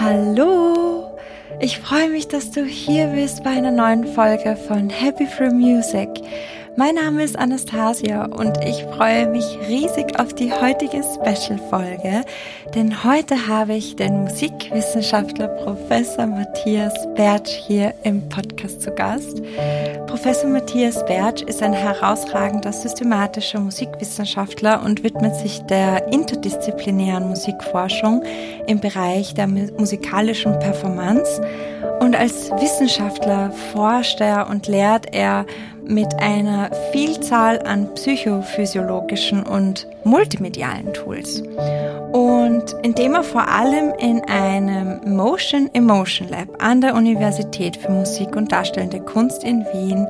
Hallo! Ich freue mich, dass du hier bist bei einer neuen Folge von Happy Free Music. Mein Name ist Anastasia und ich freue mich riesig auf die heutige Special-Folge, denn heute habe ich den Musikwissenschaftler Professor Matthias Bertsch hier im Podcast zu Gast. Professor Matthias Bertsch ist ein herausragender systematischer Musikwissenschaftler und widmet sich der interdisziplinären Musikforschung im Bereich der musikalischen Performance. Und als Wissenschaftler forscht er und lehrt er mit einer Vielzahl an psychophysiologischen und multimedialen Tools. Und indem er vor allem in einem Motion Emotion Lab an der Universität für Musik und Darstellende Kunst in Wien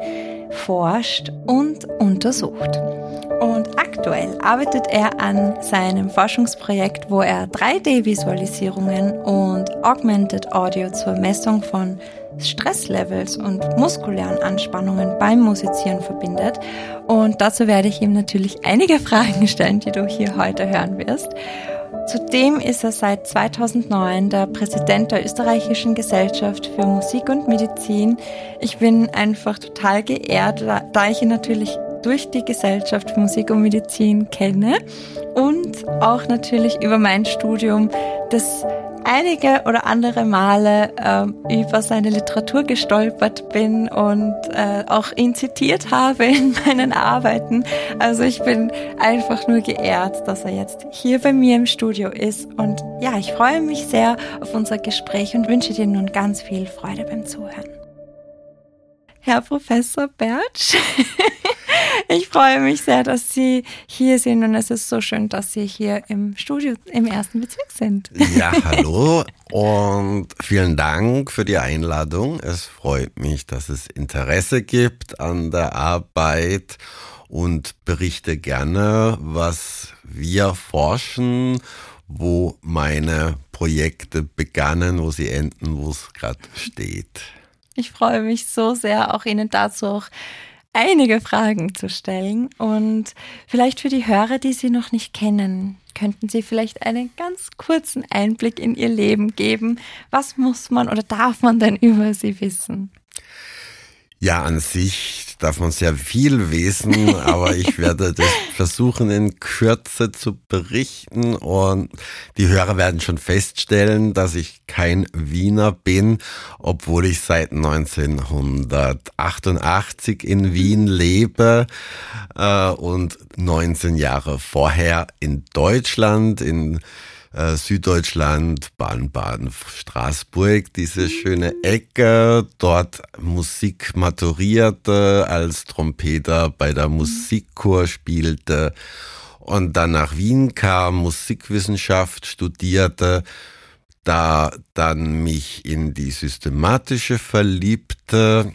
forscht und untersucht. Und aktuell arbeitet er an seinem Forschungsprojekt, wo er 3D-Visualisierungen und Augmented Audio zur Messung von Stresslevels und muskulären Anspannungen beim Musizieren verbindet. Und dazu werde ich ihm natürlich einige Fragen stellen, die du hier heute hören wirst. Zudem ist er seit 2009 der Präsident der Österreichischen Gesellschaft für Musik und Medizin. Ich bin einfach total geehrt, da ich ihn natürlich durch die Gesellschaft für Musik und Medizin kenne und auch natürlich über mein Studium das einige oder andere Male äh, über seine Literatur gestolpert bin und äh, auch ihn zitiert habe in meinen Arbeiten. Also ich bin einfach nur geehrt, dass er jetzt hier bei mir im Studio ist. Und ja, ich freue mich sehr auf unser Gespräch und wünsche dir nun ganz viel Freude beim Zuhören. Herr Professor Bertsch. Ich freue mich sehr, dass Sie hier sind und es ist so schön, dass Sie hier im Studio im ersten Bezirk sind. Ja, hallo und vielen Dank für die Einladung. Es freut mich, dass es Interesse gibt an der Arbeit und berichte gerne, was wir forschen, wo meine Projekte begannen, wo sie enden, wo es gerade steht. Ich freue mich so sehr, auch Ihnen dazu auch einige Fragen zu stellen. Und vielleicht für die Hörer, die Sie noch nicht kennen, könnten Sie vielleicht einen ganz kurzen Einblick in Ihr Leben geben. Was muss man oder darf man denn über Sie wissen? Ja, an sich darf man sehr viel wissen, aber ich werde das versuchen in Kürze zu berichten. Und die Hörer werden schon feststellen, dass ich kein Wiener bin, obwohl ich seit 1988 in Wien lebe äh, und 19 Jahre vorher in Deutschland, in äh, Süddeutschland, Baden-Baden, Straßburg, diese schöne Ecke, dort Musik maturierte, als Trompeter bei der Musikchor spielte und dann nach Wien kam, Musikwissenschaft studierte, da dann mich in die systematische verliebte,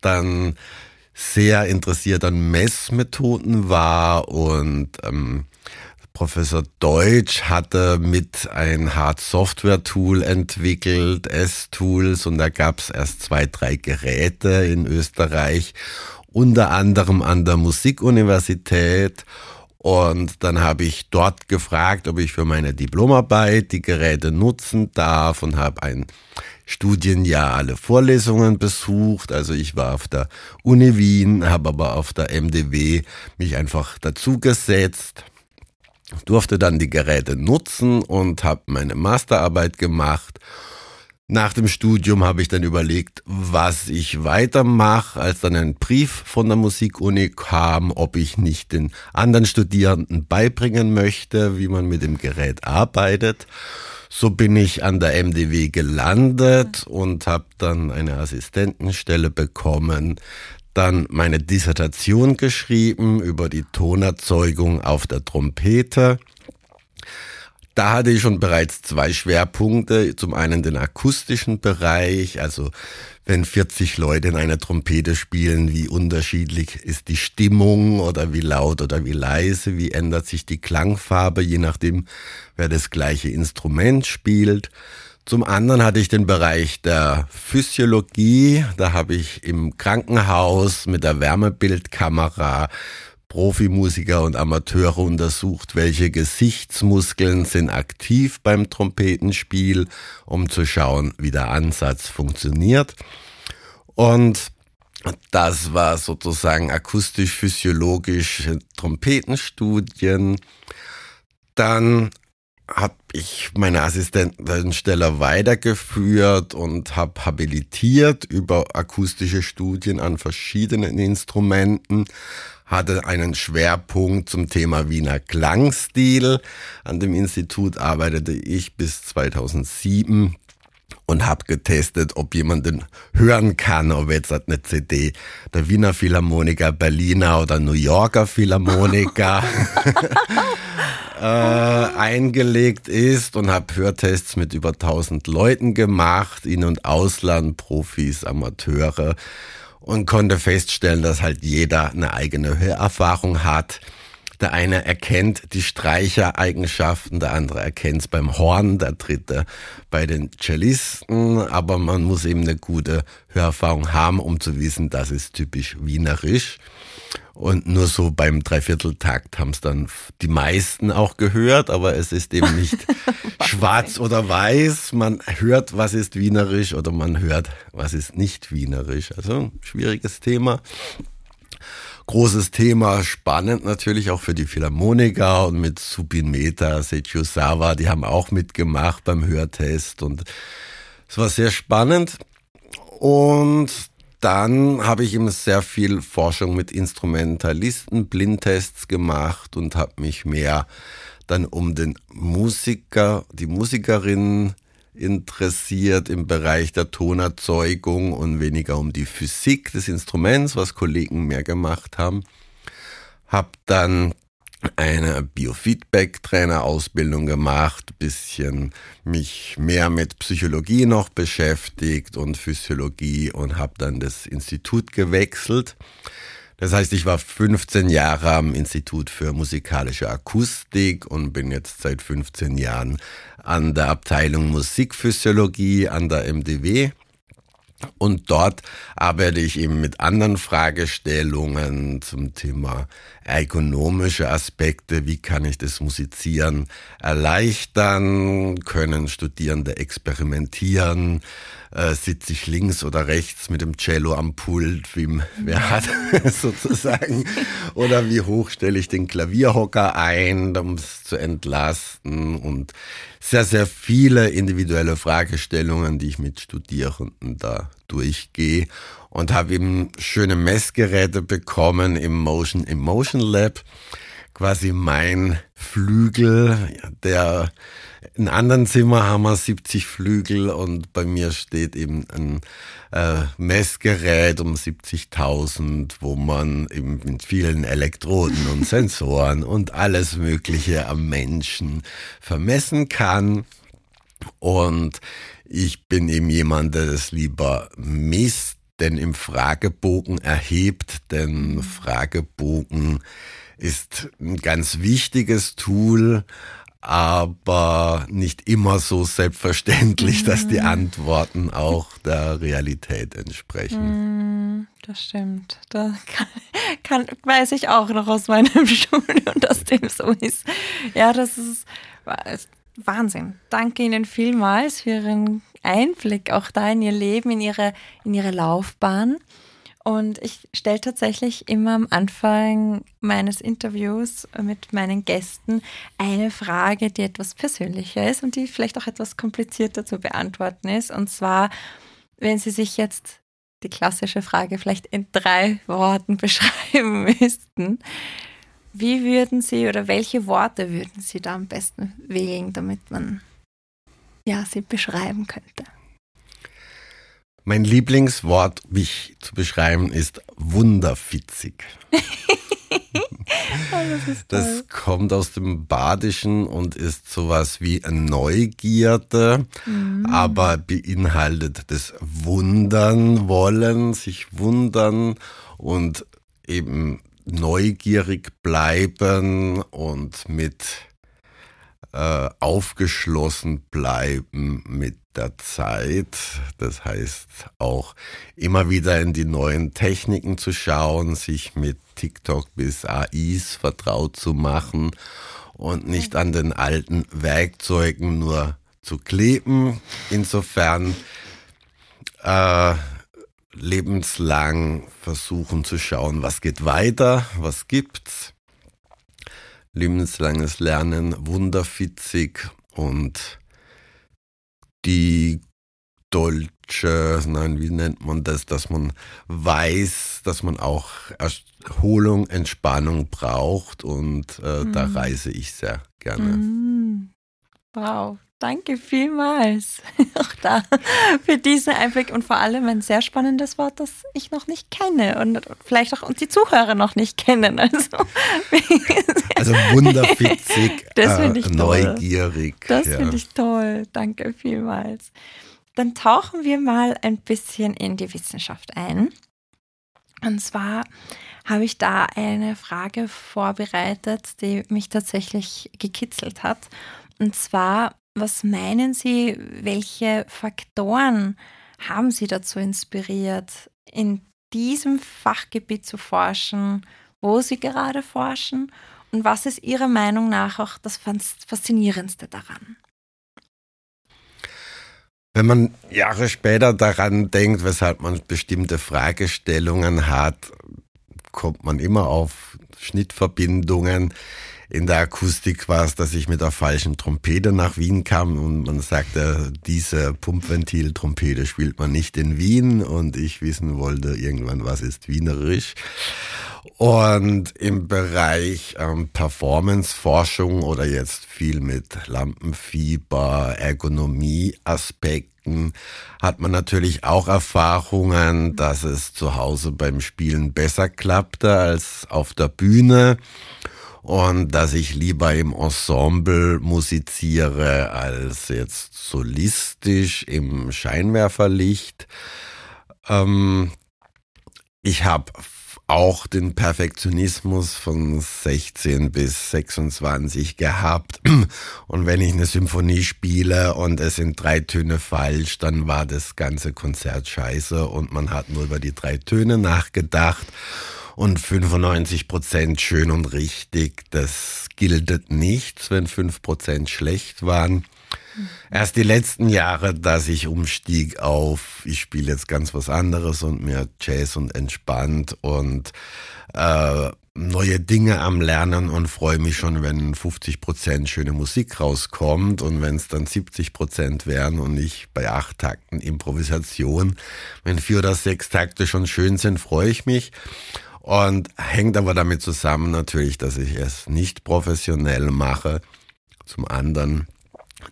dann sehr interessiert an Messmethoden war und ähm, Professor Deutsch hatte mit ein Hard-Software-Tool entwickelt, S-Tools, und da gab es erst zwei, drei Geräte in Österreich, unter anderem an der Musikuniversität. Und dann habe ich dort gefragt, ob ich für meine Diplomarbeit die Geräte nutzen darf und habe ein Studienjahr alle Vorlesungen besucht. Also ich war auf der Uni Wien, habe aber auf der MDW mich einfach dazugesetzt durfte dann die Geräte nutzen und habe meine Masterarbeit gemacht. Nach dem Studium habe ich dann überlegt, was ich weitermache, als dann ein Brief von der Musikuni kam, ob ich nicht den anderen Studierenden beibringen möchte, wie man mit dem Gerät arbeitet. So bin ich an der MDW gelandet und habe dann eine Assistentenstelle bekommen dann meine Dissertation geschrieben über die Tonerzeugung auf der Trompete. Da hatte ich schon bereits zwei Schwerpunkte. Zum einen den akustischen Bereich, also wenn 40 Leute in einer Trompete spielen, wie unterschiedlich ist die Stimmung oder wie laut oder wie leise, wie ändert sich die Klangfarbe, je nachdem, wer das gleiche Instrument spielt. Zum anderen hatte ich den Bereich der Physiologie. Da habe ich im Krankenhaus mit der Wärmebildkamera Profimusiker und Amateure untersucht, welche Gesichtsmuskeln sind aktiv beim Trompetenspiel, um zu schauen, wie der Ansatz funktioniert. Und das war sozusagen akustisch-physiologische Trompetenstudien. Dann habe ich meine Assistentenstelle weitergeführt und habe habilitiert über akustische Studien an verschiedenen Instrumenten, hatte einen Schwerpunkt zum Thema Wiener Klangstil. An dem Institut arbeitete ich bis 2007 und habe getestet, ob jemand den hören kann, ob jetzt eine CD der Wiener Philharmoniker, Berliner oder New Yorker Philharmoniker äh, eingelegt ist und habe Hörtests mit über 1000 Leuten gemacht, In- und Ausland, Profis, Amateure und konnte feststellen, dass halt jeder eine eigene Hörerfahrung hat der eine erkennt die Streichereigenschaften, der andere erkennt es beim Horn, der dritte bei den Cellisten. Aber man muss eben eine gute Hörerfahrung haben, um zu wissen, das ist typisch wienerisch. Und nur so beim Dreivierteltakt haben es dann die meisten auch gehört, aber es ist eben nicht schwarz oder weiß. Man hört, was ist wienerisch oder man hört, was ist nicht wienerisch. Also schwieriges Thema großes Thema, spannend natürlich auch für die Philharmoniker und mit Subin Meta, Seiju Sawa, die haben auch mitgemacht beim Hörtest und es war sehr spannend. Und dann habe ich eben sehr viel Forschung mit Instrumentalisten, Blindtests gemacht und habe mich mehr dann um den Musiker, die Musikerin interessiert im Bereich der Tonerzeugung und weniger um die Physik des Instruments, was Kollegen mehr gemacht haben. Hab dann eine Biofeedback-Trainer-Ausbildung gemacht, bisschen mich mehr mit Psychologie noch beschäftigt und Physiologie und habe dann das Institut gewechselt das heißt, ich war 15 Jahre am Institut für musikalische Akustik und bin jetzt seit 15 Jahren an der Abteilung Musikphysiologie an der MDW. Und dort arbeite ich eben mit anderen Fragestellungen zum Thema ergonomische Aspekte. Wie kann ich das Musizieren erleichtern? Können Studierende experimentieren? äh, sitze ich links oder rechts mit dem Cello am Pult, wie wer hat sozusagen, oder wie hoch stelle ich den Klavierhocker ein, um es zu entlasten und sehr, sehr viele individuelle Fragestellungen, die ich mit Studierenden da durchgehe und habe eben schöne Messgeräte bekommen im Motion Emotion Lab, quasi mein Flügel, der in anderen Zimmer haben wir 70 Flügel und bei mir steht eben ein äh, Messgerät um 70.000, wo man eben mit vielen Elektroden und Sensoren und alles Mögliche am Menschen vermessen kann. Und ich bin eben jemand, der das lieber misst, denn im Fragebogen erhebt, denn Fragebogen ist ein ganz wichtiges Tool, aber nicht immer so selbstverständlich, mhm. dass die mhm. Antworten auch der Realität entsprechen. Mhm, das stimmt. Das kann, kann, weiß ich auch noch aus meinem Studium, dass dem so ist. Ja, das ist, ist Wahnsinn. Danke Ihnen vielmals für Ihren Einblick auch da in Ihr Leben, in Ihre, in Ihre Laufbahn. Und ich stelle tatsächlich immer am Anfang meines Interviews mit meinen Gästen eine Frage, die etwas persönlicher ist und die vielleicht auch etwas komplizierter zu beantworten ist. Und zwar, wenn Sie sich jetzt die klassische Frage vielleicht in drei Worten beschreiben müssten, wie würden Sie oder welche Worte würden Sie da am besten wählen, damit man ja, sie beschreiben könnte? Mein Lieblingswort, mich zu beschreiben, ist wunderfitzig. oh, das, das, kommt aus dem Badischen und ist sowas wie Neugierde, mhm. aber beinhaltet das Wundern wollen, sich wundern und eben neugierig bleiben und mit äh, aufgeschlossen bleiben mit der Zeit. Das heißt auch immer wieder in die neuen Techniken zu schauen, sich mit TikTok bis AIs vertraut zu machen und nicht an den alten Werkzeugen nur zu kleben. Insofern äh, lebenslang versuchen zu schauen, was geht weiter, was gibt's. Lebenslanges Lernen, wunderfitzig und die deutsche, nein, wie nennt man das, dass man weiß, dass man auch Erholung, Entspannung braucht und äh, mhm. da reise ich sehr gerne. Mhm. Wow, Danke vielmals auch da für diesen Einblick und vor allem ein sehr spannendes Wort, das ich noch nicht kenne und vielleicht auch die Zuhörer noch nicht kennen. Also, also wunderfitzig, das äh, ich neugierig. Das ja. finde ich toll. Danke vielmals. Dann tauchen wir mal ein bisschen in die Wissenschaft ein. Und zwar habe ich da eine Frage vorbereitet, die mich tatsächlich gekitzelt hat. Und zwar, was meinen Sie, welche Faktoren haben Sie dazu inspiriert, in diesem Fachgebiet zu forschen, wo Sie gerade forschen? Und was ist Ihrer Meinung nach auch das Faszinierendste daran? Wenn man Jahre später daran denkt, weshalb man bestimmte Fragestellungen hat, kommt man immer auf Schnittverbindungen in der Akustik war es, dass ich mit der falschen Trompete nach Wien kam und man sagte, diese Pumpventil-Trompete spielt man nicht in Wien und ich wissen wollte irgendwann, was ist Wienerisch. Und im Bereich ähm, Performance-Forschung oder jetzt viel mit Lampenfieber, Ergonomie-Aspekten hat man natürlich auch Erfahrungen, dass es zu Hause beim Spielen besser klappte als auf der Bühne und dass ich lieber im Ensemble musiziere als jetzt solistisch im Scheinwerferlicht. Ähm, ich habe auch den Perfektionismus von 16 bis 26 gehabt. Und wenn ich eine Symphonie spiele und es sind drei Töne falsch, dann war das ganze Konzert scheiße und man hat nur über die drei Töne nachgedacht und 95 Prozent schön und richtig. Das gilt nichts, wenn 5 Prozent schlecht waren. Erst die letzten Jahre, dass ich umstieg auf, ich spiele jetzt ganz was anderes und mehr Jazz und entspannt und äh, neue Dinge am Lernen und freue mich schon, wenn 50 Prozent schöne Musik rauskommt und wenn es dann 70 Prozent wären und ich bei acht Takten Improvisation, wenn vier oder sechs Takte schon schön sind, freue ich mich. Und hängt aber damit zusammen natürlich, dass ich es nicht professionell mache. Zum anderen,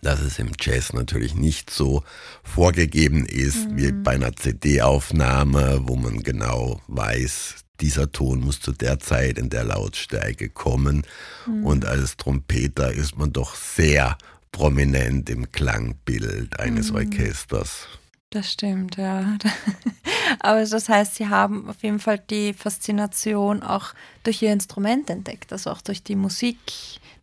dass es im Jazz natürlich nicht so vorgegeben ist mhm. wie bei einer CD-Aufnahme, wo man genau weiß, dieser Ton muss zu der Zeit in der Lautstärke kommen. Mhm. Und als Trompeter ist man doch sehr prominent im Klangbild eines mhm. Orchesters. Das stimmt, ja. Aber das heißt, Sie haben auf jeden Fall die Faszination auch durch Ihr Instrument entdeckt, also auch durch die Musik,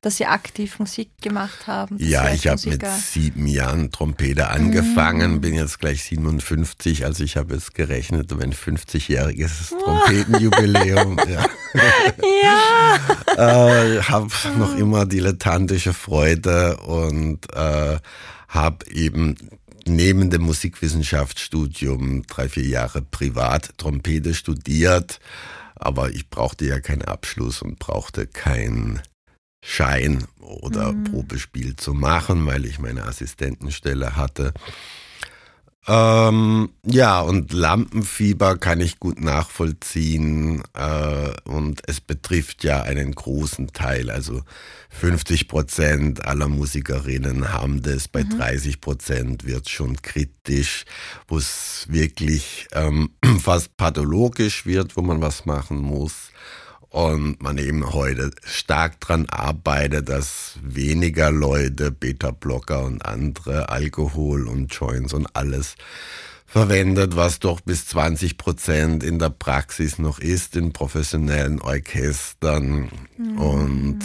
dass Sie aktiv Musik gemacht haben. Ja, ich habe mit sieben Jahren Trompete angefangen, mm. bin jetzt gleich 57, also ich habe es gerechnet, wenn 50-jähriges Trompetenjubiläum. ja. ja. äh, habe noch immer dilettantische Freude und äh, habe eben neben dem Musikwissenschaftsstudium drei, vier Jahre privat Trompete studiert, aber ich brauchte ja keinen Abschluss und brauchte keinen Schein oder mhm. Probespiel zu machen, weil ich meine Assistentenstelle hatte. Ähm, ja, und Lampenfieber kann ich gut nachvollziehen äh, und es betrifft ja einen großen Teil. Also 50 Prozent aller Musikerinnen haben das, bei mhm. 30 Prozent wird schon kritisch, wo es wirklich ähm, fast pathologisch wird, wo man was machen muss und man eben heute stark daran arbeitet, dass weniger Leute Beta-Blocker und andere Alkohol und Joints und alles verwendet, was doch bis 20 Prozent in der Praxis noch ist in professionellen Orchestern. Mhm. Und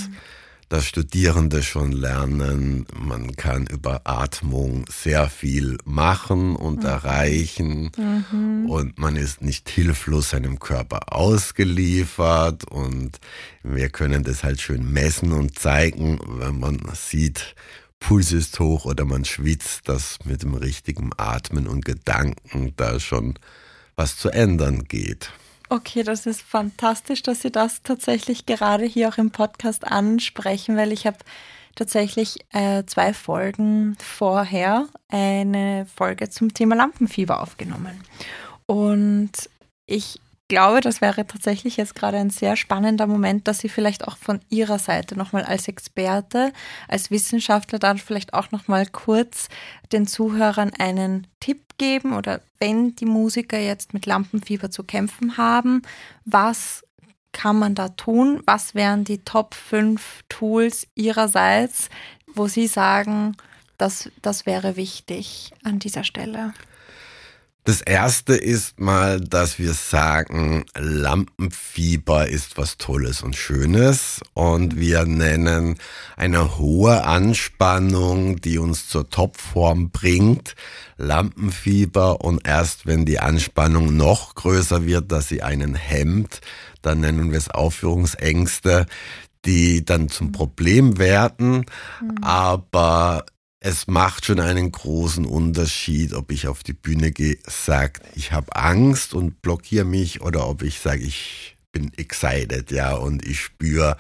dass Studierende schon lernen, man kann über Atmung sehr viel machen und mhm. erreichen mhm. und man ist nicht hilflos seinem Körper ausgeliefert und wir können das halt schön messen und zeigen, wenn man sieht, Puls ist hoch oder man schwitzt, dass mit dem richtigen Atmen und Gedanken da schon was zu ändern geht. Okay, das ist fantastisch, dass Sie das tatsächlich gerade hier auch im Podcast ansprechen, weil ich habe tatsächlich äh, zwei Folgen vorher eine Folge zum Thema Lampenfieber aufgenommen. Und ich glaube, das wäre tatsächlich jetzt gerade ein sehr spannender Moment, dass Sie vielleicht auch von Ihrer Seite nochmal als Experte, als Wissenschaftler dann vielleicht auch nochmal kurz den Zuhörern einen Tipp geben oder wenn die Musiker jetzt mit Lampenfieber zu kämpfen haben, was kann man da tun? Was wären die Top 5 Tools Ihrerseits, wo Sie sagen, das, das wäre wichtig an dieser Stelle? Das erste ist mal, dass wir sagen, Lampenfieber ist was Tolles und Schönes. Und wir nennen eine hohe Anspannung, die uns zur Topform bringt, Lampenfieber. Und erst wenn die Anspannung noch größer wird, dass sie einen hemmt, dann nennen wir es Aufführungsängste, die dann zum Problem werden, mhm. aber es macht schon einen großen Unterschied, ob ich auf die Bühne gehe, sage, ich habe Angst und blockiere mich oder ob ich sage, ich bin excited, ja, und ich spüre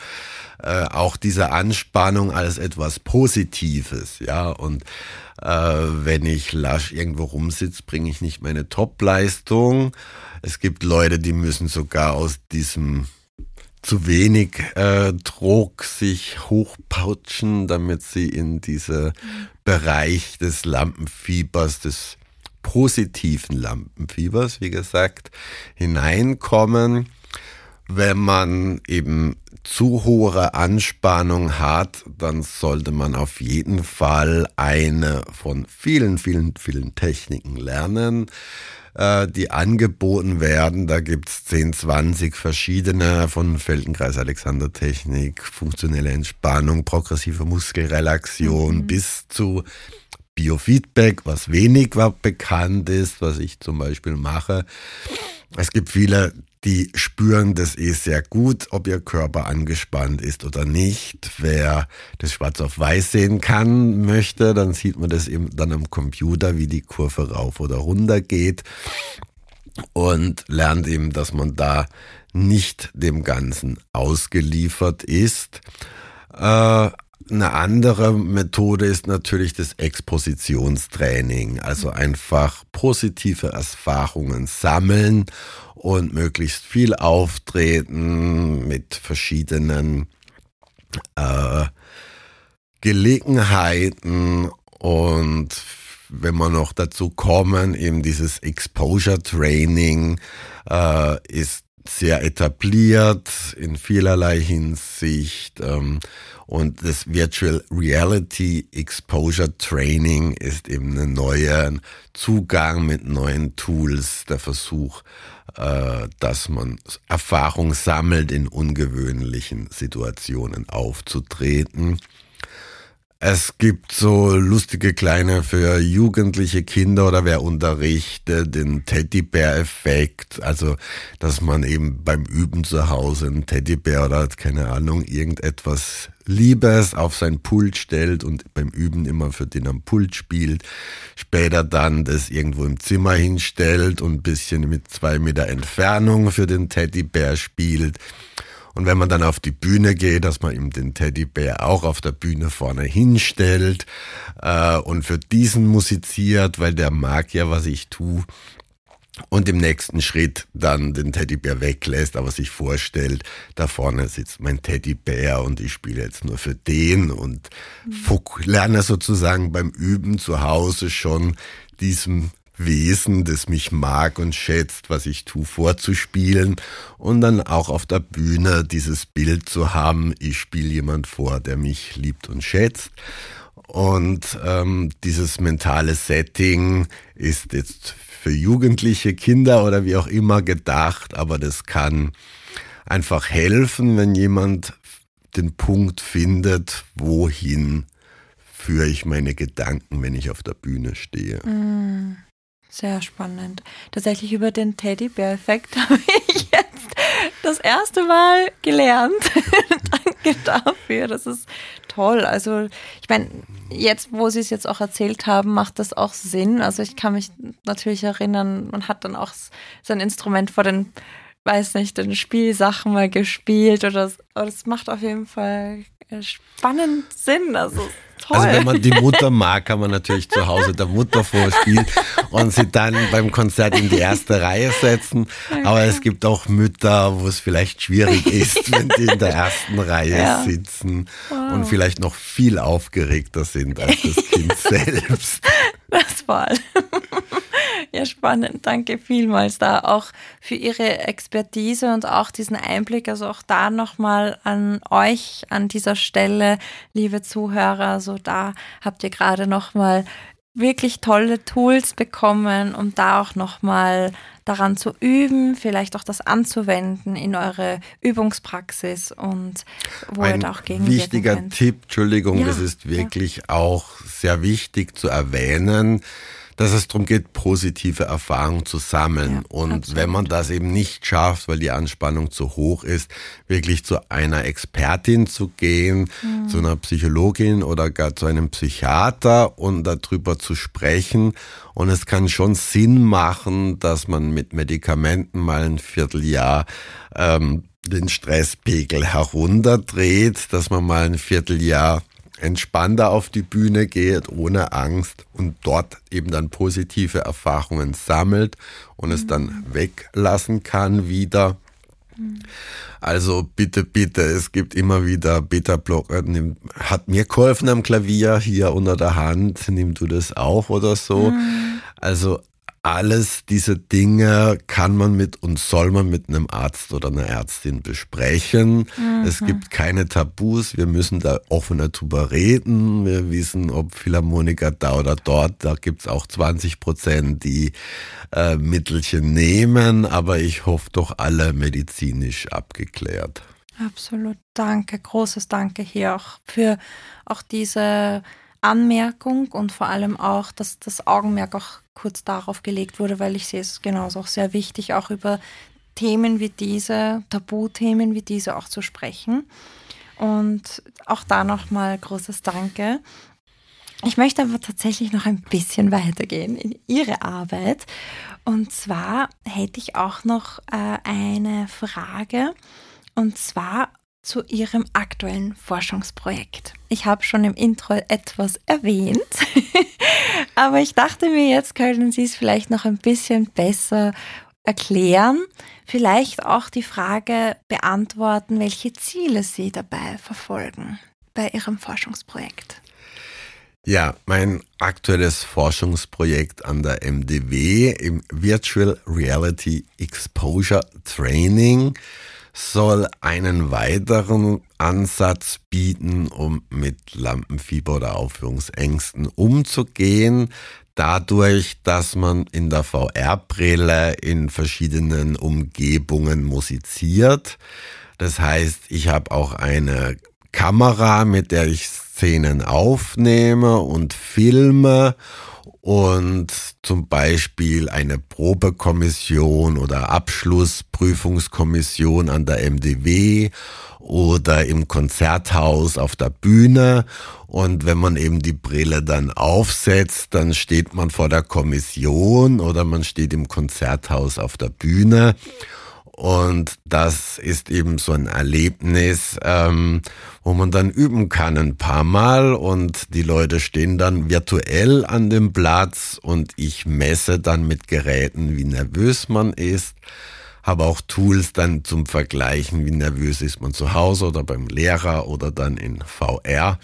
äh, auch diese Anspannung als etwas Positives, ja, und äh, wenn ich lasch irgendwo rumsitze, bringe ich nicht meine Topleistung. Es gibt Leute, die müssen sogar aus diesem zu wenig äh, Druck sich hochpouchen, damit sie in diese Bereich des Lampenfiebers, des positiven Lampenfiebers, wie gesagt, hineinkommen. Wenn man eben zu hohe Anspannung hat, dann sollte man auf jeden Fall eine von vielen, vielen, vielen Techniken lernen äh, die angeboten werden. Da gibt's 10, 20 verschiedene von Feldenkreis Alexander Technik, funktionelle Entspannung, progressive Muskelrelaxion mhm. bis zu Biofeedback, was wenig bekannt ist, was ich zum Beispiel mache. Es gibt viele, die spüren das eh sehr gut, ob ihr Körper angespannt ist oder nicht. Wer das schwarz auf weiß sehen kann, möchte, dann sieht man das eben dann am Computer, wie die Kurve rauf oder runter geht und lernt eben, dass man da nicht dem Ganzen ausgeliefert ist. Äh, eine andere Methode ist natürlich das Expositionstraining, also einfach positive Erfahrungen sammeln und möglichst viel auftreten mit verschiedenen äh, Gelegenheiten und wenn wir noch dazu kommen, eben dieses Exposure Training äh, ist sehr etabliert in vielerlei Hinsicht. Ähm, und das Virtual Reality Exposure Training ist eben ein neuer Zugang mit neuen Tools, der Versuch, dass man Erfahrung sammelt, in ungewöhnlichen Situationen aufzutreten. Es gibt so lustige kleine für jugendliche Kinder oder wer unterrichtet, den Teddybär-Effekt. Also, dass man eben beim Üben zu Hause einen Teddybär oder keine Ahnung, irgendetwas Liebes auf sein Pult stellt und beim Üben immer für den am Pult spielt. Später dann das irgendwo im Zimmer hinstellt und ein bisschen mit zwei Meter Entfernung für den Teddybär spielt. Und wenn man dann auf die Bühne geht, dass man ihm den Teddybär auch auf der Bühne vorne hinstellt äh, und für diesen musiziert, weil der mag ja, was ich tue. Und im nächsten Schritt dann den Teddybär weglässt, aber sich vorstellt, da vorne sitzt mein Teddybär und ich spiele jetzt nur für den und lerne sozusagen beim Üben zu Hause schon diesem Wesen, das mich mag und schätzt, was ich tue, vorzuspielen und dann auch auf der Bühne dieses Bild zu haben, ich spiele jemand vor, der mich liebt und schätzt. Und ähm, dieses mentale Setting ist jetzt für jugendliche Kinder oder wie auch immer gedacht, aber das kann einfach helfen, wenn jemand den Punkt findet, wohin führe ich meine Gedanken, wenn ich auf der Bühne stehe. Mm, sehr spannend. Tatsächlich über den Teddybär-Effekt habe ich jetzt das erste Mal gelernt. Danke dafür. Das ist toll. Also ich meine, jetzt, wo Sie es jetzt auch erzählt haben, macht das auch Sinn. Also ich kann mich natürlich erinnern, man hat dann auch sein Instrument vor den weiß nicht, den Spielsachen mal gespielt oder aber das macht auf jeden Fall spannend Sinn. Also Toll. Also wenn man die Mutter mag, kann man natürlich zu Hause der Mutter vorspielen und sie dann beim Konzert in die erste Reihe setzen. Aber es gibt auch Mütter, wo es vielleicht schwierig ist, wenn die in der ersten Reihe ja. sitzen wow. und vielleicht noch viel aufgeregter sind als das Kind selbst. Das war. Ja, spannend. Danke vielmals da auch für Ihre Expertise und auch diesen Einblick. Also auch da nochmal an euch an dieser Stelle, liebe Zuhörer. Also da habt ihr gerade nochmal wirklich tolle Tools bekommen, um da auch nochmal daran zu üben, vielleicht auch das anzuwenden in eure Übungspraxis und wo Ein ihr da auch gegen Wichtiger. Tipp, Entschuldigung, ja, das ist wirklich ja. auch sehr wichtig zu erwähnen dass es darum geht, positive Erfahrungen zu sammeln. Ja, und absolut. wenn man das eben nicht schafft, weil die Anspannung zu hoch ist, wirklich zu einer Expertin zu gehen, mhm. zu einer Psychologin oder gar zu einem Psychiater und darüber zu sprechen. Und es kann schon Sinn machen, dass man mit Medikamenten mal ein Vierteljahr ähm, den Stresspegel herunterdreht, dass man mal ein Vierteljahr entspannter auf die Bühne geht, ohne Angst und dort eben dann positive Erfahrungen sammelt und mhm. es dann weglassen kann wieder. Also bitte, bitte, es gibt immer wieder Beta-Blocker. Hat mir geholfen am Klavier hier unter der Hand. Nimm du das auch oder so. Mhm. Also alles diese Dinge kann man mit und soll man mit einem Arzt oder einer Ärztin besprechen. Mhm. Es gibt keine Tabus. Wir müssen da offener drüber reden. Wir wissen, ob Philharmoniker da oder dort. Da gibt's auch 20 Prozent, die äh, Mittelchen nehmen. Aber ich hoffe doch alle medizinisch abgeklärt. Absolut. Danke. Großes Danke hier auch für auch diese Anmerkung und vor allem auch, dass das Augenmerk auch kurz darauf gelegt wurde, weil ich sehe es genauso auch sehr wichtig, auch über Themen wie diese, Tabuthemen wie diese auch zu sprechen. Und auch da nochmal großes Danke. Ich möchte aber tatsächlich noch ein bisschen weitergehen in Ihre Arbeit. Und zwar hätte ich auch noch äh, eine Frage. Und zwar, zu Ihrem aktuellen Forschungsprojekt. Ich habe schon im Intro etwas erwähnt, aber ich dachte mir, jetzt können Sie es vielleicht noch ein bisschen besser erklären, vielleicht auch die Frage beantworten, welche Ziele Sie dabei verfolgen bei Ihrem Forschungsprojekt. Ja, mein aktuelles Forschungsprojekt an der MDW im Virtual Reality Exposure Training soll einen weiteren Ansatz bieten, um mit Lampenfieber oder Aufführungsängsten umzugehen. Dadurch, dass man in der VR-Brille in verschiedenen Umgebungen musiziert. Das heißt, ich habe auch eine Kamera, mit der ich Szenen aufnehme und filme und zum Beispiel eine Probekommission oder Abschlussprüfungskommission an der MDW oder im Konzerthaus auf der Bühne. Und wenn man eben die Brille dann aufsetzt, dann steht man vor der Kommission oder man steht im Konzerthaus auf der Bühne. Und das ist eben so ein Erlebnis, ähm, wo man dann üben kann ein paar Mal und die Leute stehen dann virtuell an dem Platz und ich messe dann mit Geräten, wie nervös man ist. Habe auch Tools dann zum Vergleichen, wie nervös ist man zu Hause oder beim Lehrer oder dann in VR.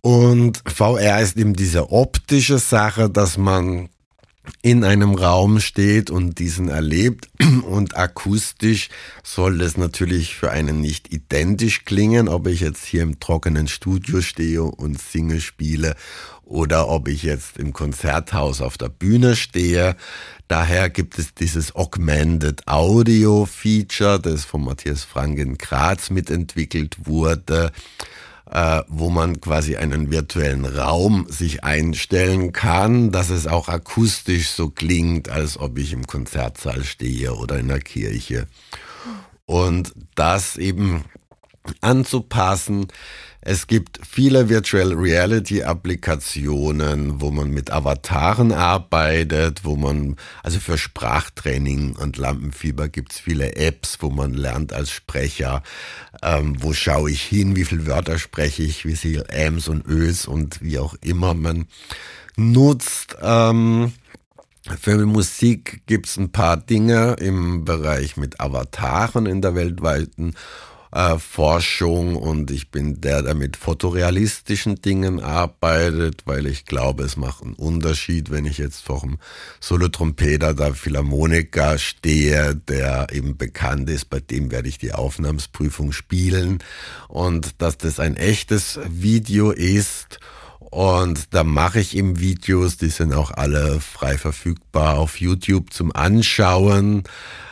Und VR ist eben diese optische Sache, dass man in einem Raum steht und diesen erlebt und akustisch soll es natürlich für einen nicht identisch klingen, ob ich jetzt hier im trockenen Studio stehe und singe, spiele oder ob ich jetzt im Konzerthaus auf der Bühne stehe. Daher gibt es dieses Augmented Audio Feature, das von Matthias Frank in Graz mitentwickelt wurde äh, wo man quasi einen virtuellen Raum sich einstellen kann, dass es auch akustisch so klingt, als ob ich im Konzertsaal stehe oder in der Kirche. Und das eben anzupassen, es gibt viele Virtual Reality Applikationen, wo man mit Avataren arbeitet, wo man, also für Sprachtraining und Lampenfieber gibt's viele Apps, wo man lernt als Sprecher, ähm, wo schaue ich hin, wie viele Wörter spreche ich, wie viele Ms und Ös und wie auch immer man nutzt. Ähm, für Musik gibt's ein paar Dinge im Bereich mit Avataren in der weltweiten äh, Forschung und ich bin der, der mit fotorealistischen Dingen arbeitet, weil ich glaube, es macht einen Unterschied, wenn ich jetzt vor einem Solotrompeter der Philharmoniker stehe, der eben bekannt ist, bei dem werde ich die Aufnahmsprüfung spielen. Und dass das ein echtes Video ist und da mache ich eben Videos, die sind auch alle frei verfügbar auf YouTube zum Anschauen,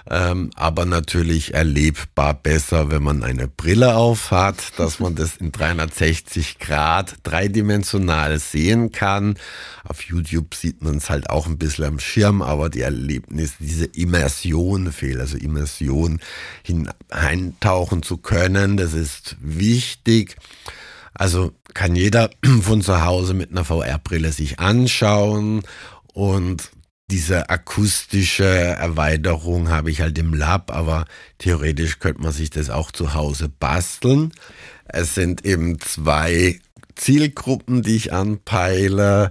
ähm, aber natürlich erlebbar besser, wenn man eine Brille auf hat, dass man das in 360 Grad dreidimensional sehen kann. Auf YouTube sieht man es halt auch ein bisschen am Schirm, aber die Erlebnis, diese Immersion fehlt, also Immersion hineintauchen zu können, das ist wichtig. Also kann jeder von zu Hause mit einer VR-Brille sich anschauen und diese akustische Erweiterung habe ich halt im Lab, aber theoretisch könnte man sich das auch zu Hause basteln. Es sind eben zwei Zielgruppen, die ich anpeile.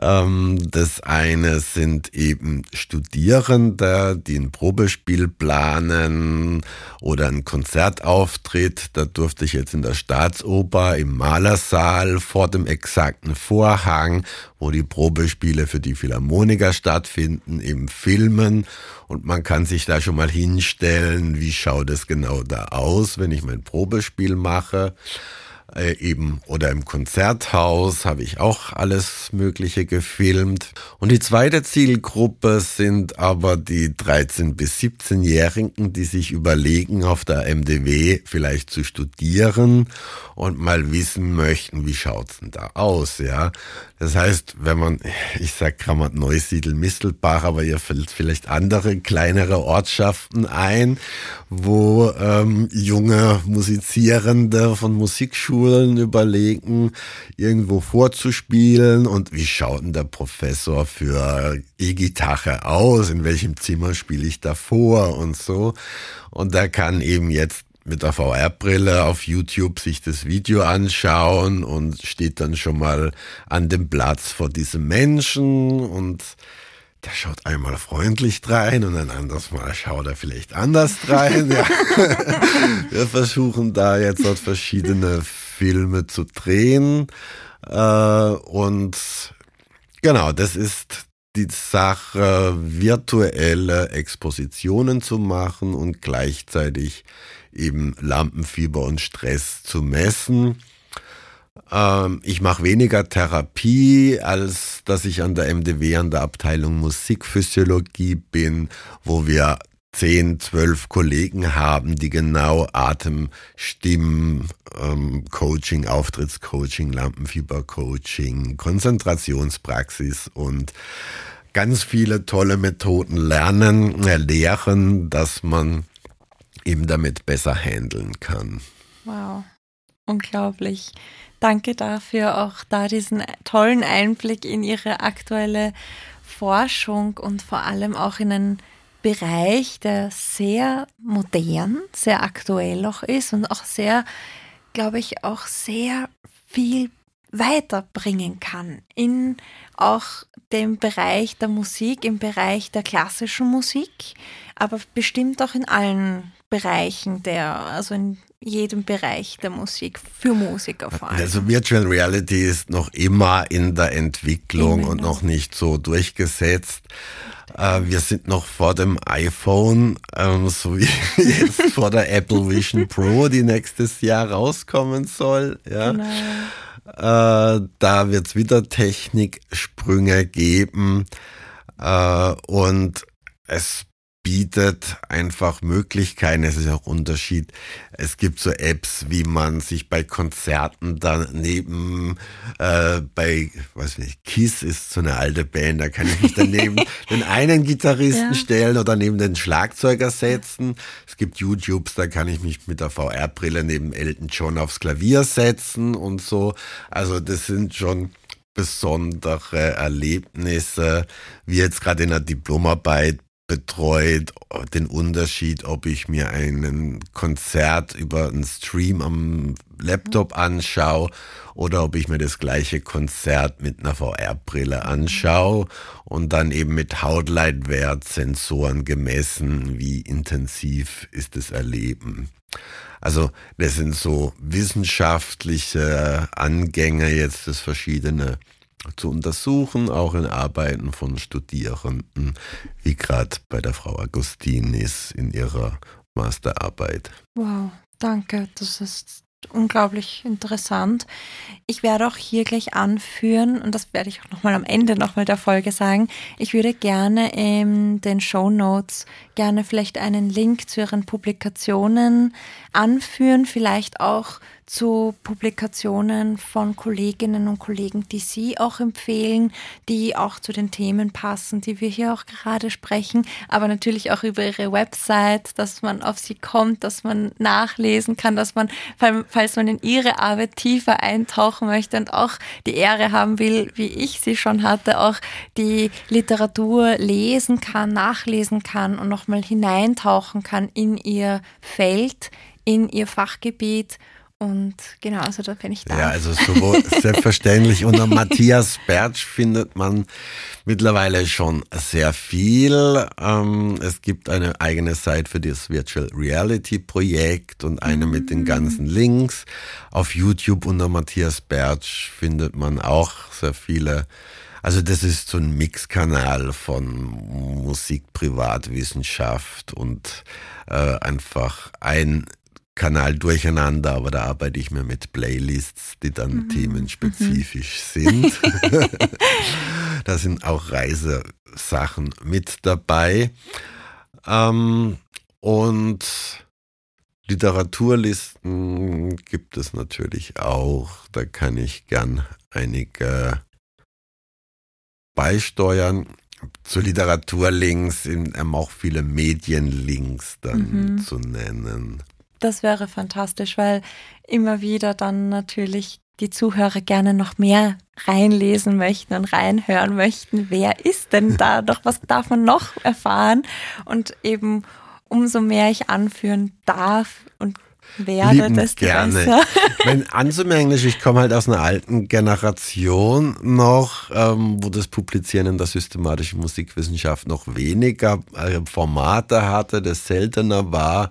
Ähm, das eine sind eben Studierende, die ein Probespiel planen oder einen Konzertauftritt. Da durfte ich jetzt in der Staatsoper im Malersaal vor dem exakten Vorhang, wo die Probespiele für die Philharmoniker stattfinden, eben filmen. Und man kann sich da schon mal hinstellen, wie schaut es genau da aus, wenn ich mein Probespiel mache äh, eben oder im Konzerthaus habe ich auch alles Mögliche gefilmt. Und die zweite Zielgruppe sind aber die 13- bis 17-Jährigen, die sich überlegen, auf der MDW vielleicht zu studieren und mal wissen möchten, wie schaut's denn da aus, ja. Das heißt, wenn man, ich sag Grammat Neusiedl, Mistelbach, aber ihr fällt vielleicht andere kleinere Ortschaften ein, wo ähm, junge Musizierende von Musikschulen überlegen, irgendwo vorzuspielen und wie schaut denn der Professor für E-Gitarre aus, in welchem Zimmer spiele ich davor und so. Und da kann eben jetzt mit der VR-Brille auf YouTube sich das Video anschauen und steht dann schon mal an dem Platz vor diesem Menschen und der schaut einmal freundlich rein und ein anderes Mal schaut er vielleicht anders rein. Ja. Wir versuchen da jetzt dort verschiedene Filme zu drehen äh, und genau, das ist die Sache, virtuelle Expositionen zu machen und gleichzeitig eben Lampenfieber und Stress zu messen. Ähm, ich mache weniger Therapie, als dass ich an der MDW, an der Abteilung Musikphysiologie bin, wo wir 10, 12 Kollegen haben, die genau Atem, Stimmen, ähm, Coaching, Auftrittscoaching, Lampenfiebercoaching, Konzentrationspraxis und ganz viele tolle Methoden lernen, lehren, dass man eben damit besser handeln kann. Wow, unglaublich. Danke dafür, auch da diesen tollen Einblick in Ihre aktuelle Forschung und vor allem auch in einen Bereich, der sehr modern, sehr aktuell auch ist und auch sehr, glaube ich, auch sehr viel weiterbringen kann in auch dem Bereich der Musik, im Bereich der klassischen Musik, aber bestimmt auch in allen Bereichen der, also in jedem Bereich der Musik, für Musiker vor allem. Also Virtual Reality ist noch immer in der Entwicklung immer und noch nicht so durchgesetzt. Äh, wir sind noch vor dem iPhone, ähm, so wie jetzt vor der Apple Vision Pro, die nächstes Jahr rauskommen soll. Ja. Genau. Äh, da wird es wieder Techniksprünge geben. Äh, und es bietet einfach Möglichkeiten. Es ist auch Unterschied. Es gibt so Apps, wie man sich bei Konzerten daneben, äh, bei, weiß ich, Kiss ist so eine alte Band, da kann ich mich daneben den einen Gitarristen ja. stellen oder neben den Schlagzeuger setzen. Es gibt YouTubes, da kann ich mich mit der VR-Brille neben Elton John aufs Klavier setzen und so. Also das sind schon besondere Erlebnisse, wie jetzt gerade in der Diplomarbeit betreut den Unterschied, ob ich mir ein Konzert über einen Stream am Laptop anschaue oder ob ich mir das gleiche Konzert mit einer VR-Brille anschaue und dann eben mit Hautleitwert-Sensoren gemessen, wie intensiv ist das Erleben. Also das sind so wissenschaftliche Angänge jetzt, das verschiedene zu untersuchen, auch in Arbeiten von Studierenden, wie gerade bei der Frau Agustinis in ihrer Masterarbeit. Wow, danke. Das ist unglaublich interessant. Ich werde auch hier gleich anführen, und das werde ich auch nochmal am Ende nochmal der Folge sagen, ich würde gerne in den Show Notes gerne vielleicht einen Link zu Ihren Publikationen anführen, vielleicht auch zu Publikationen von Kolleginnen und Kollegen, die Sie auch empfehlen, die auch zu den Themen passen, die wir hier auch gerade sprechen, aber natürlich auch über Ihre Website, dass man auf Sie kommt, dass man nachlesen kann, dass man, falls man in Ihre Arbeit tiefer eintauchen möchte und auch die Ehre haben will, wie ich sie schon hatte, auch die Literatur lesen kann, nachlesen kann und nochmal hineintauchen kann in Ihr Feld, in Ihr Fachgebiet und genau, also da bin ich da. Ja, also so selbstverständlich. Unter Matthias Bertsch findet man mittlerweile schon sehr viel. Ähm, es gibt eine eigene Seite für das Virtual Reality Projekt und eine mit den ganzen Links. Auf YouTube unter Matthias Bertsch findet man auch sehr viele. Also das ist so ein Mixkanal von Musik, Privatwissenschaft und äh, einfach ein Kanal durcheinander, aber da arbeite ich mir mit Playlists, die dann mhm. themenspezifisch mhm. sind. da sind auch Reisesachen mit dabei. Ähm, und Literaturlisten gibt es natürlich auch. Da kann ich gern einige beisteuern. Zu Literaturlinks sind auch viele Medienlinks dann mhm. zu nennen. Das wäre fantastisch, weil immer wieder dann natürlich die Zuhörer gerne noch mehr reinlesen möchten und reinhören möchten. Wer ist denn da doch? Was darf man noch erfahren? Und eben umso mehr ich anführen darf und werde, Lieben desto gerne. besser. Wenn ist, ich komme halt aus einer alten Generation noch, ähm, wo das Publizieren in der systematischen Musikwissenschaft noch weniger äh, Formate hatte, das seltener war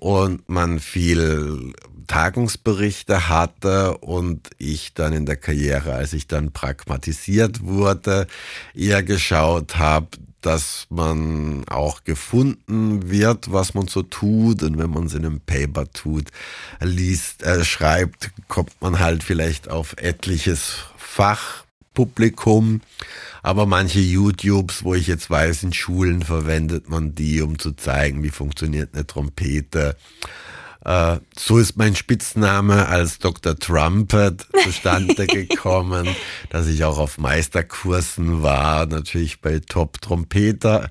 und man viel Tagungsberichte hatte und ich dann in der Karriere, als ich dann pragmatisiert wurde, eher geschaut habe, dass man auch gefunden wird, was man so tut. Und wenn man es in einem Paper tut, liest, äh, schreibt, kommt man halt vielleicht auf etliches Fachpublikum. Aber manche YouTubes, wo ich jetzt weiß, in Schulen verwendet man die, um zu zeigen, wie funktioniert eine Trompete. Äh, so ist mein Spitzname als Dr. Trumpet zustande gekommen, dass ich auch auf Meisterkursen war, natürlich bei Top-Trompeter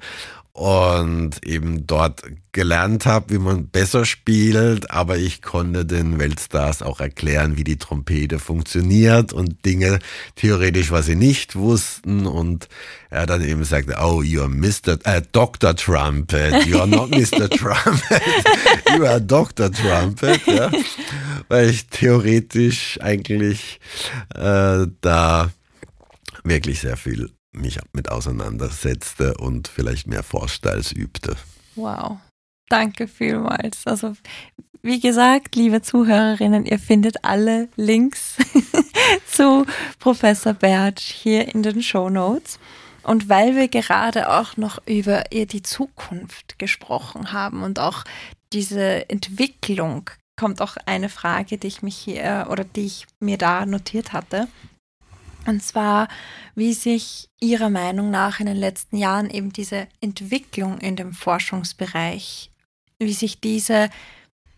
und eben dort gelernt habe, wie man besser spielt, aber ich konnte den Weltstars auch erklären, wie die Trompete funktioniert und Dinge theoretisch, was sie nicht wussten und er dann eben sagte, oh, you are Mr. Äh, Dr. Trumpet, you are not Mr. Trumpet, you are Dr. Trumpet, ja, weil ich theoretisch eigentlich äh, da wirklich sehr viel mich mit auseinandersetzte und vielleicht mehr forschte als übte. Wow. Danke vielmals. Also, wie gesagt, liebe Zuhörerinnen, ihr findet alle Links zu Professor Bertsch hier in den Show Notes. Und weil wir gerade auch noch über die Zukunft gesprochen haben und auch diese Entwicklung kommt auch eine Frage, die ich mich hier oder die ich mir da notiert hatte. Und zwar, wie sich Ihrer Meinung nach in den letzten Jahren eben diese Entwicklung in dem Forschungsbereich, wie sich diese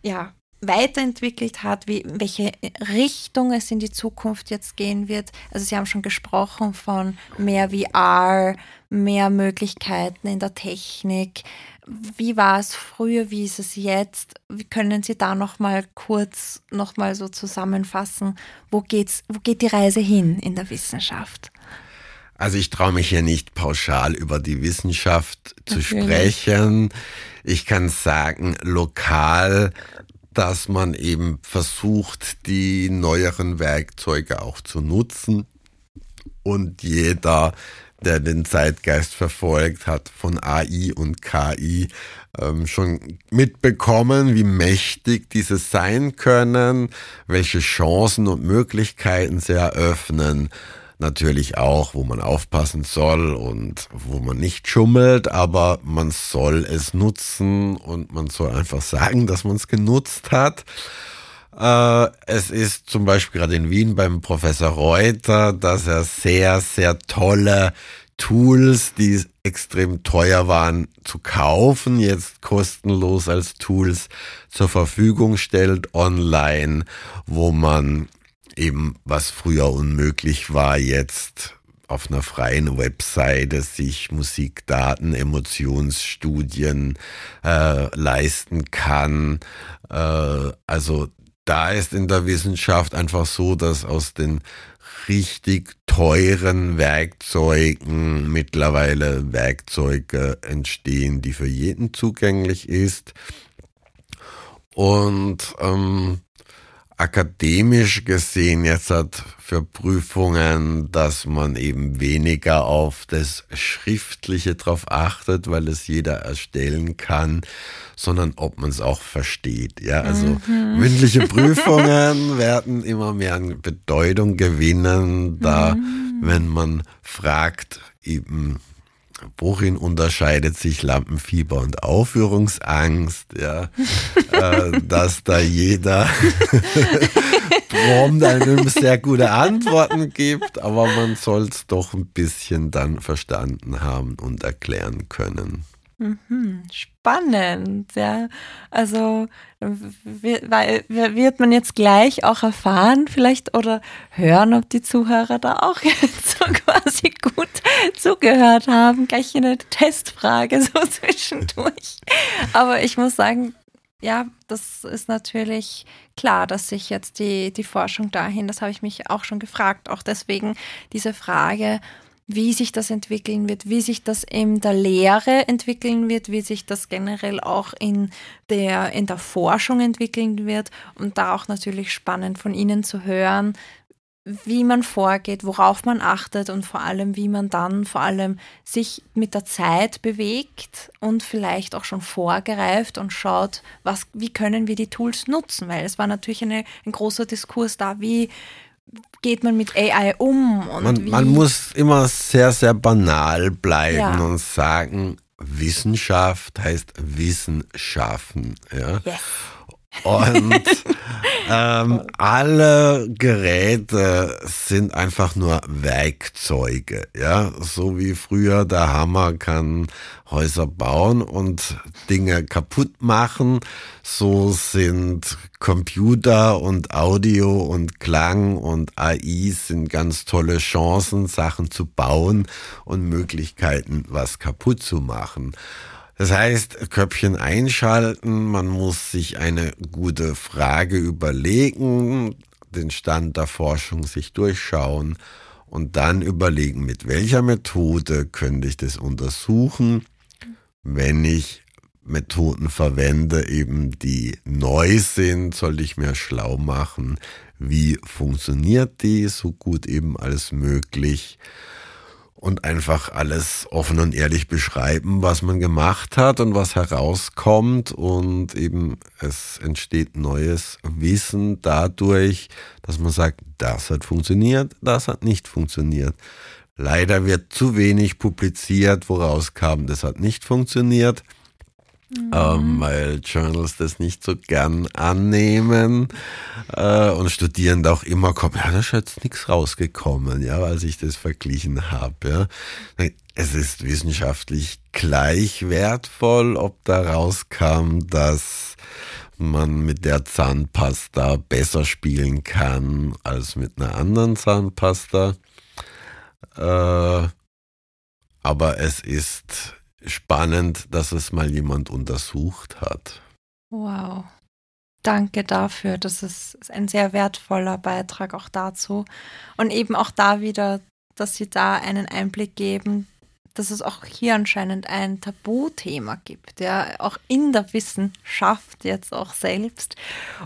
ja, weiterentwickelt hat, wie, welche Richtung es in die Zukunft jetzt gehen wird. Also Sie haben schon gesprochen von mehr VR, mehr Möglichkeiten in der Technik. Wie war es früher, wie ist es jetzt? Wie können Sie da noch mal kurz noch mal so zusammenfassen, wo geht's, wo geht die Reise hin in der Wissenschaft? Also ich traue mich hier nicht pauschal über die Wissenschaft zu Natürlich. sprechen. Ich kann sagen, lokal dass man eben versucht, die neueren Werkzeuge auch zu nutzen. Und jeder, der den Zeitgeist verfolgt hat von AI und KI, ähm, schon mitbekommen, wie mächtig diese sein können, welche Chancen und Möglichkeiten sie eröffnen natürlich auch, wo man aufpassen soll und wo man nicht schummelt, aber man soll es nutzen und man soll einfach sagen, dass man es genutzt hat. Äh, es ist zum Beispiel gerade in Wien beim Professor Reuter, dass er sehr, sehr tolle Tools, die extrem teuer waren zu kaufen, jetzt kostenlos als Tools zur Verfügung stellt online, wo man eben was früher unmöglich war, jetzt auf einer freien Webseite sich Musikdaten, Emotionsstudien äh, leisten kann. Äh, also da ist in der Wissenschaft einfach so, dass aus den richtig teuren Werkzeugen mittlerweile Werkzeuge entstehen, die für jeden zugänglich ist. Und ähm, akademisch gesehen jetzt hat für Prüfungen, dass man eben weniger auf das Schriftliche drauf achtet, weil es jeder erstellen kann, sondern ob man es auch versteht. Ja, also mhm. mündliche Prüfungen werden immer mehr an Bedeutung gewinnen, da mhm. wenn man fragt, eben worin unterscheidet sich Lampenfieber und Aufführungsangst, ja, äh, dass da jeder prompt einem sehr gute Antworten gibt, aber man soll es doch ein bisschen dann verstanden haben und erklären können. Mhm, spannend, ja. Also weil, wird man jetzt gleich auch erfahren, vielleicht oder hören, ob die Zuhörer da auch so quasi gut zugehört haben. Gleich eine Testfrage so zwischendurch. Aber ich muss sagen, ja, das ist natürlich klar, dass sich jetzt die, die Forschung dahin, das habe ich mich auch schon gefragt, auch deswegen diese Frage, wie sich das entwickeln wird, wie sich das in der Lehre entwickeln wird, wie sich das generell auch in der, in der Forschung entwickeln wird. Und da auch natürlich spannend von Ihnen zu hören, wie man vorgeht, worauf man achtet und vor allem, wie man dann vor allem sich mit der Zeit bewegt und vielleicht auch schon vorgereift und schaut, was, wie können wir die Tools nutzen, weil es war natürlich eine, ein großer Diskurs da, wie, geht man mit AI um? Man, man, muss immer sehr, sehr banal bleiben ja. und sagen, Wissenschaft heißt Wissen schaffen. Ja? Yes. Und ähm, alle Geräte sind einfach nur Werkzeuge, ja, so wie früher der Hammer kann Häuser bauen und Dinge kaputt machen, so sind Computer und Audio und Klang und AI sind ganz tolle Chancen, Sachen zu bauen und Möglichkeiten, was kaputt zu machen. Das heißt, Köpfchen einschalten, man muss sich eine gute Frage überlegen, den Stand der Forschung sich durchschauen und dann überlegen, mit welcher Methode könnte ich das untersuchen, wenn ich Methoden verwende, eben die neu sind, sollte ich mir schlau machen, wie funktioniert die so gut eben als möglich und einfach alles offen und ehrlich beschreiben, was man gemacht hat und was herauskommt und eben es entsteht neues Wissen dadurch, dass man sagt, das hat funktioniert, das hat nicht funktioniert. Leider wird zu wenig publiziert, woraus kam, das hat nicht funktioniert. Mhm. Ähm, weil Journals das nicht so gern annehmen äh, und Studierende auch immer kommen, ja, da ist jetzt nichts rausgekommen, ja, als ich das verglichen habe. Ja. Es ist wissenschaftlich gleich wertvoll, ob da rauskam, dass man mit der Zahnpasta besser spielen kann als mit einer anderen Zahnpasta. Äh, aber es ist spannend, dass es mal jemand untersucht hat. Wow. Danke dafür. Das ist ein sehr wertvoller Beitrag auch dazu. Und eben auch da wieder, dass Sie da einen Einblick geben, dass es auch hier anscheinend ein Tabuthema gibt, ja, auch in der Wissenschaft jetzt auch selbst.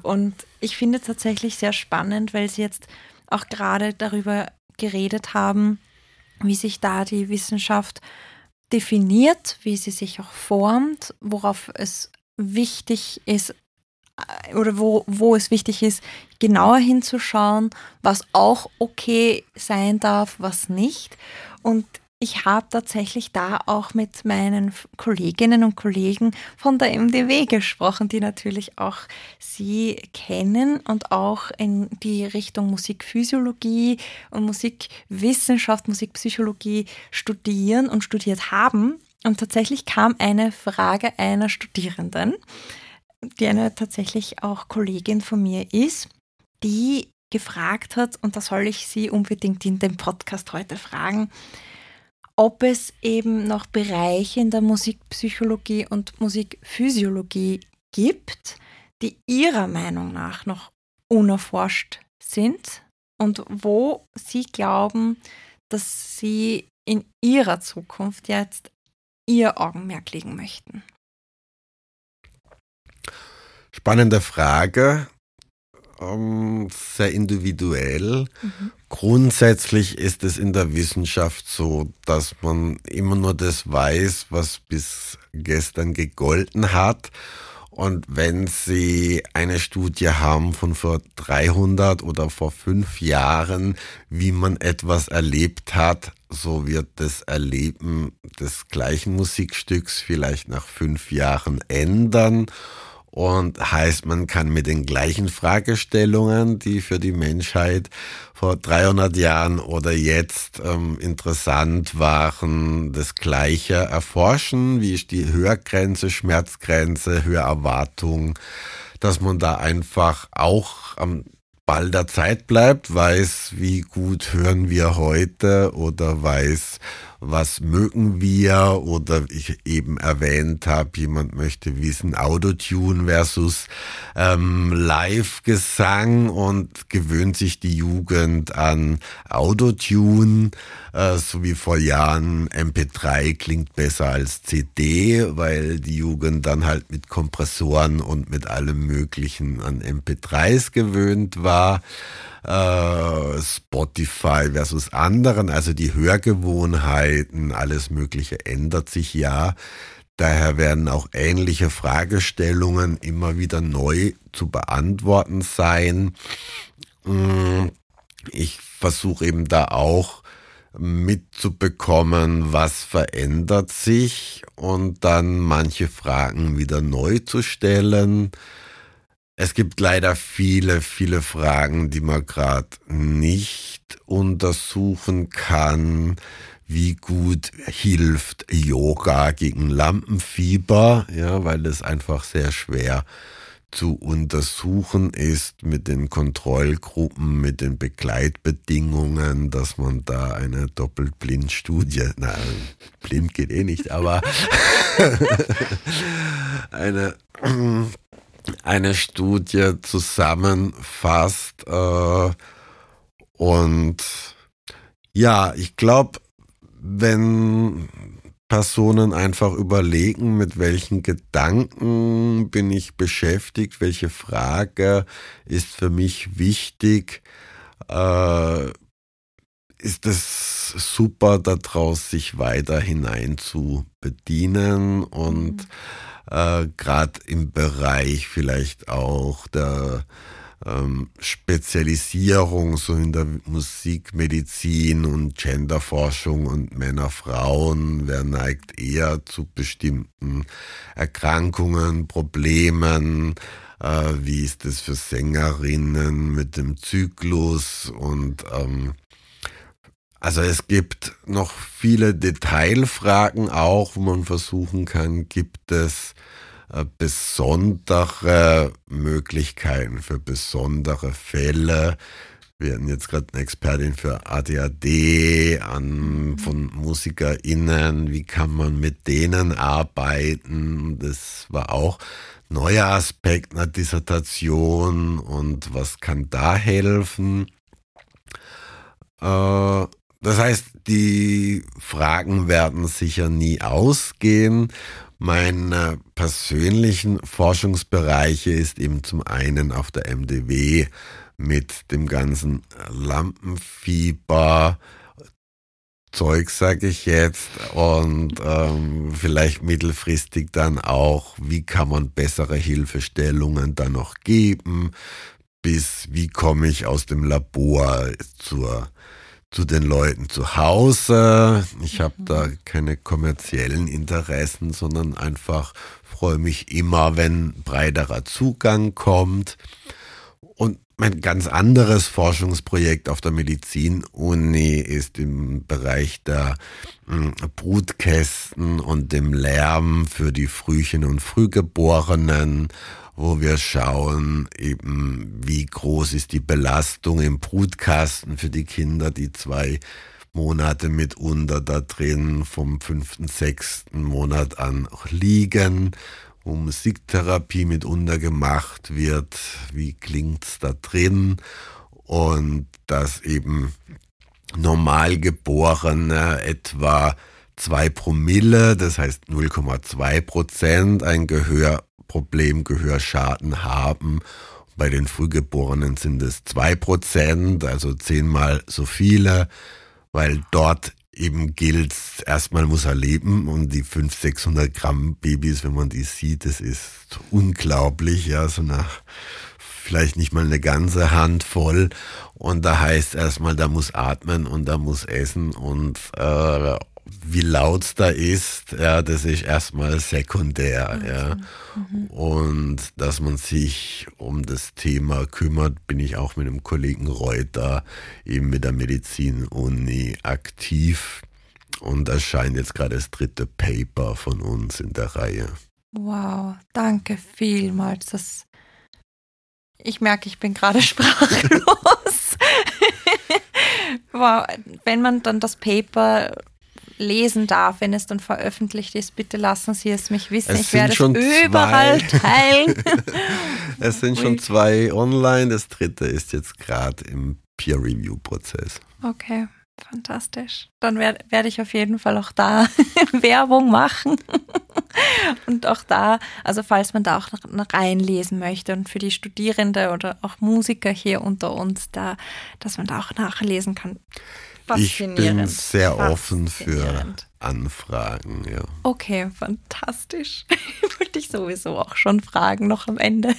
Und ich finde tatsächlich sehr spannend, weil Sie jetzt auch gerade darüber geredet haben, wie sich da die Wissenschaft definiert, wie sie sich auch formt, worauf es wichtig ist äh, oder wo, wo es wichtig ist, genauer hinzuschauen, was auch okay sein darf, was nicht. Und ich habe tatsächlich da auch mit meinen Kolleginnen und Kollegen von der MDW gesprochen, die natürlich auch Sie kennen und auch in die Richtung Musikphysiologie und Musikwissenschaft, Musikpsychologie studieren und studiert haben. Und tatsächlich kam eine Frage einer Studierenden, die eine tatsächlich auch Kollegin von mir ist, die gefragt hat, und da soll ich Sie unbedingt in dem Podcast heute fragen, ob es eben noch Bereiche in der Musikpsychologie und Musikphysiologie gibt, die Ihrer Meinung nach noch unerforscht sind und wo Sie glauben, dass Sie in Ihrer Zukunft jetzt Ihr Augenmerk legen möchten. Spannende Frage ähm, sehr individuell. Mhm. Grundsätzlich ist es in der Wissenschaft so, dass man immer nur das weiß, was bis gestern gegolten hat. Und wenn Sie eine Studie haben von vor 300 oder vor fünf Jahren, wie man etwas erlebt hat, so wird das Erleben des gleichen Musikstücks vielleicht nach fünf Jahren ändern und heißt, man kann mit den gleichen Fragestellungen, die für die Menschheit vor 300 Jahren oder jetzt ähm, interessant waren, das Gleiche erforschen. Wie ist die Höhergrenze, Schmerzgrenze, Höhererwartung, dass man da einfach auch am Ball der Zeit bleibt, weiß, wie gut hören wir heute oder weiß, was mögen wir? Oder ich eben erwähnt habe, jemand möchte wissen, Autotune versus ähm, Live-Gesang und gewöhnt sich die Jugend an Autotune, äh, so wie vor Jahren MP3 klingt besser als CD, weil die Jugend dann halt mit Kompressoren und mit allem Möglichen an MP3s gewöhnt war äh, Spotify versus anderen, also die Hörgewohnheiten, alles Mögliche ändert sich ja. Daher werden auch ähnliche Fragestellungen immer wieder neu zu beantworten sein. Mm, ich versuche eben da auch mitzubekommen, was verändert sich und dann manche Fragen wieder neu zu stellen. Es gibt leider viele, viele Fragen, die man gerade nicht untersuchen kann. Wie gut hilft Yoga gegen Lampenfieber? Ja, weil es einfach sehr schwer zu untersuchen ist mit den Kontrollgruppen, mit den Begleitbedingungen, dass man da eine Doppelblindstudie, na, blind geht eh nicht, aber eine eine Studie zusammenfasst. Äh, und ja, ich glaube, wenn Personen einfach überlegen, mit welchen Gedanken bin ich beschäftigt, welche Frage ist für mich wichtig, äh, ist es super daraus, sich weiter hinein zu bedienen und mhm äh, gerade im Bereich vielleicht auch der ähm, Spezialisierung so in der Musikmedizin und Genderforschung und Männer, Frauen, wer neigt eher zu bestimmten Erkrankungen, Problemen, äh, wie ist es für Sängerinnen mit dem Zyklus und ähm, also es gibt noch viele Detailfragen auch, wo man versuchen kann, gibt es äh, besondere Möglichkeiten für besondere Fälle. Wir hatten jetzt gerade eine Expertin für ADHD an, mhm. von MusikerInnen. Wie kann man mit denen arbeiten? Das war auch ein neuer Aspekt einer Dissertation und was kann da helfen? Äh, das heißt, die Fragen werden sicher nie ausgehen. Meine persönlichen Forschungsbereiche ist eben zum einen auf der MDW mit dem ganzen Lampenfieber, Zeug, sage ich jetzt, und ähm, vielleicht mittelfristig dann auch, wie kann man bessere Hilfestellungen dann noch geben, bis wie komme ich aus dem Labor zur zu den Leuten zu Hause. Ich habe da mhm. keine kommerziellen Interessen, sondern einfach freue mich immer, wenn breiterer Zugang kommt. Und mein ganz anderes Forschungsprojekt auf der Medizin-Uni ist im Bereich der hm, Brutkästen und dem Lärm für die Frühchen und Frühgeborenen wo wir schauen, eben wie groß ist die Belastung im Brutkasten für die Kinder, die zwei Monate mitunter da drin vom fünften, sechsten Monat an liegen, Musiktherapie mitunter gemacht wird, wie klingt's da drin und dass eben Normalgeborene etwa zwei Promille, das heißt 0,2 Prozent, ein Gehör Problem Gehörschaden haben. Bei den Frühgeborenen sind es zwei Prozent, also zehnmal so viele, weil dort eben gilt, erstmal muss er leben und die 500, 600 Gramm Babys, wenn man die sieht, das ist unglaublich, ja, so nach vielleicht nicht mal eine ganze Hand voll und da heißt erstmal, da muss atmen und da muss essen und äh, wie laut es da ist, ja, das ist erstmal sekundär, okay. ja. Mhm. Und dass man sich um das Thema kümmert, bin ich auch mit dem Kollegen Reuter eben mit der Medizin-Uni aktiv. Und erscheint jetzt gerade das dritte Paper von uns in der Reihe. Wow, danke vielmals. Das ich merke, ich bin gerade sprachlos. wow, wenn man dann das Paper lesen darf, wenn es dann veröffentlicht ist, bitte lassen Sie es mich wissen. Es ich werde es überall teilen. es sind schon zwei online, das dritte ist jetzt gerade im Peer-Review-Prozess. Okay, fantastisch. Dann werde werd ich auf jeden Fall auch da Werbung machen. und auch da, also falls man da auch noch reinlesen möchte und für die Studierende oder auch Musiker hier unter uns, da, dass man da auch nachlesen kann. Ich bin sehr offen für Anfragen, ja. Okay, fantastisch. Wollte ich sowieso auch schon fragen, noch am Ende.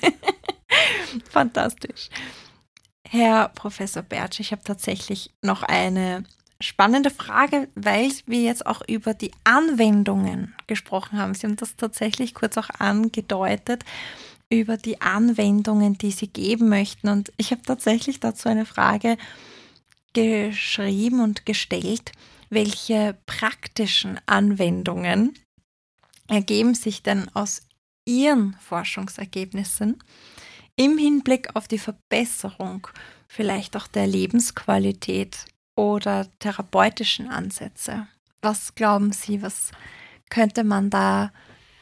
fantastisch. Herr Professor Bertsch, ich habe tatsächlich noch eine spannende Frage, weil wir jetzt auch über die Anwendungen gesprochen haben. Sie haben das tatsächlich kurz auch angedeutet über die Anwendungen, die Sie geben möchten. Und ich habe tatsächlich dazu eine Frage geschrieben und gestellt, welche praktischen Anwendungen ergeben sich denn aus Ihren Forschungsergebnissen im Hinblick auf die Verbesserung vielleicht auch der Lebensqualität oder therapeutischen Ansätze? Was glauben Sie, was könnte man da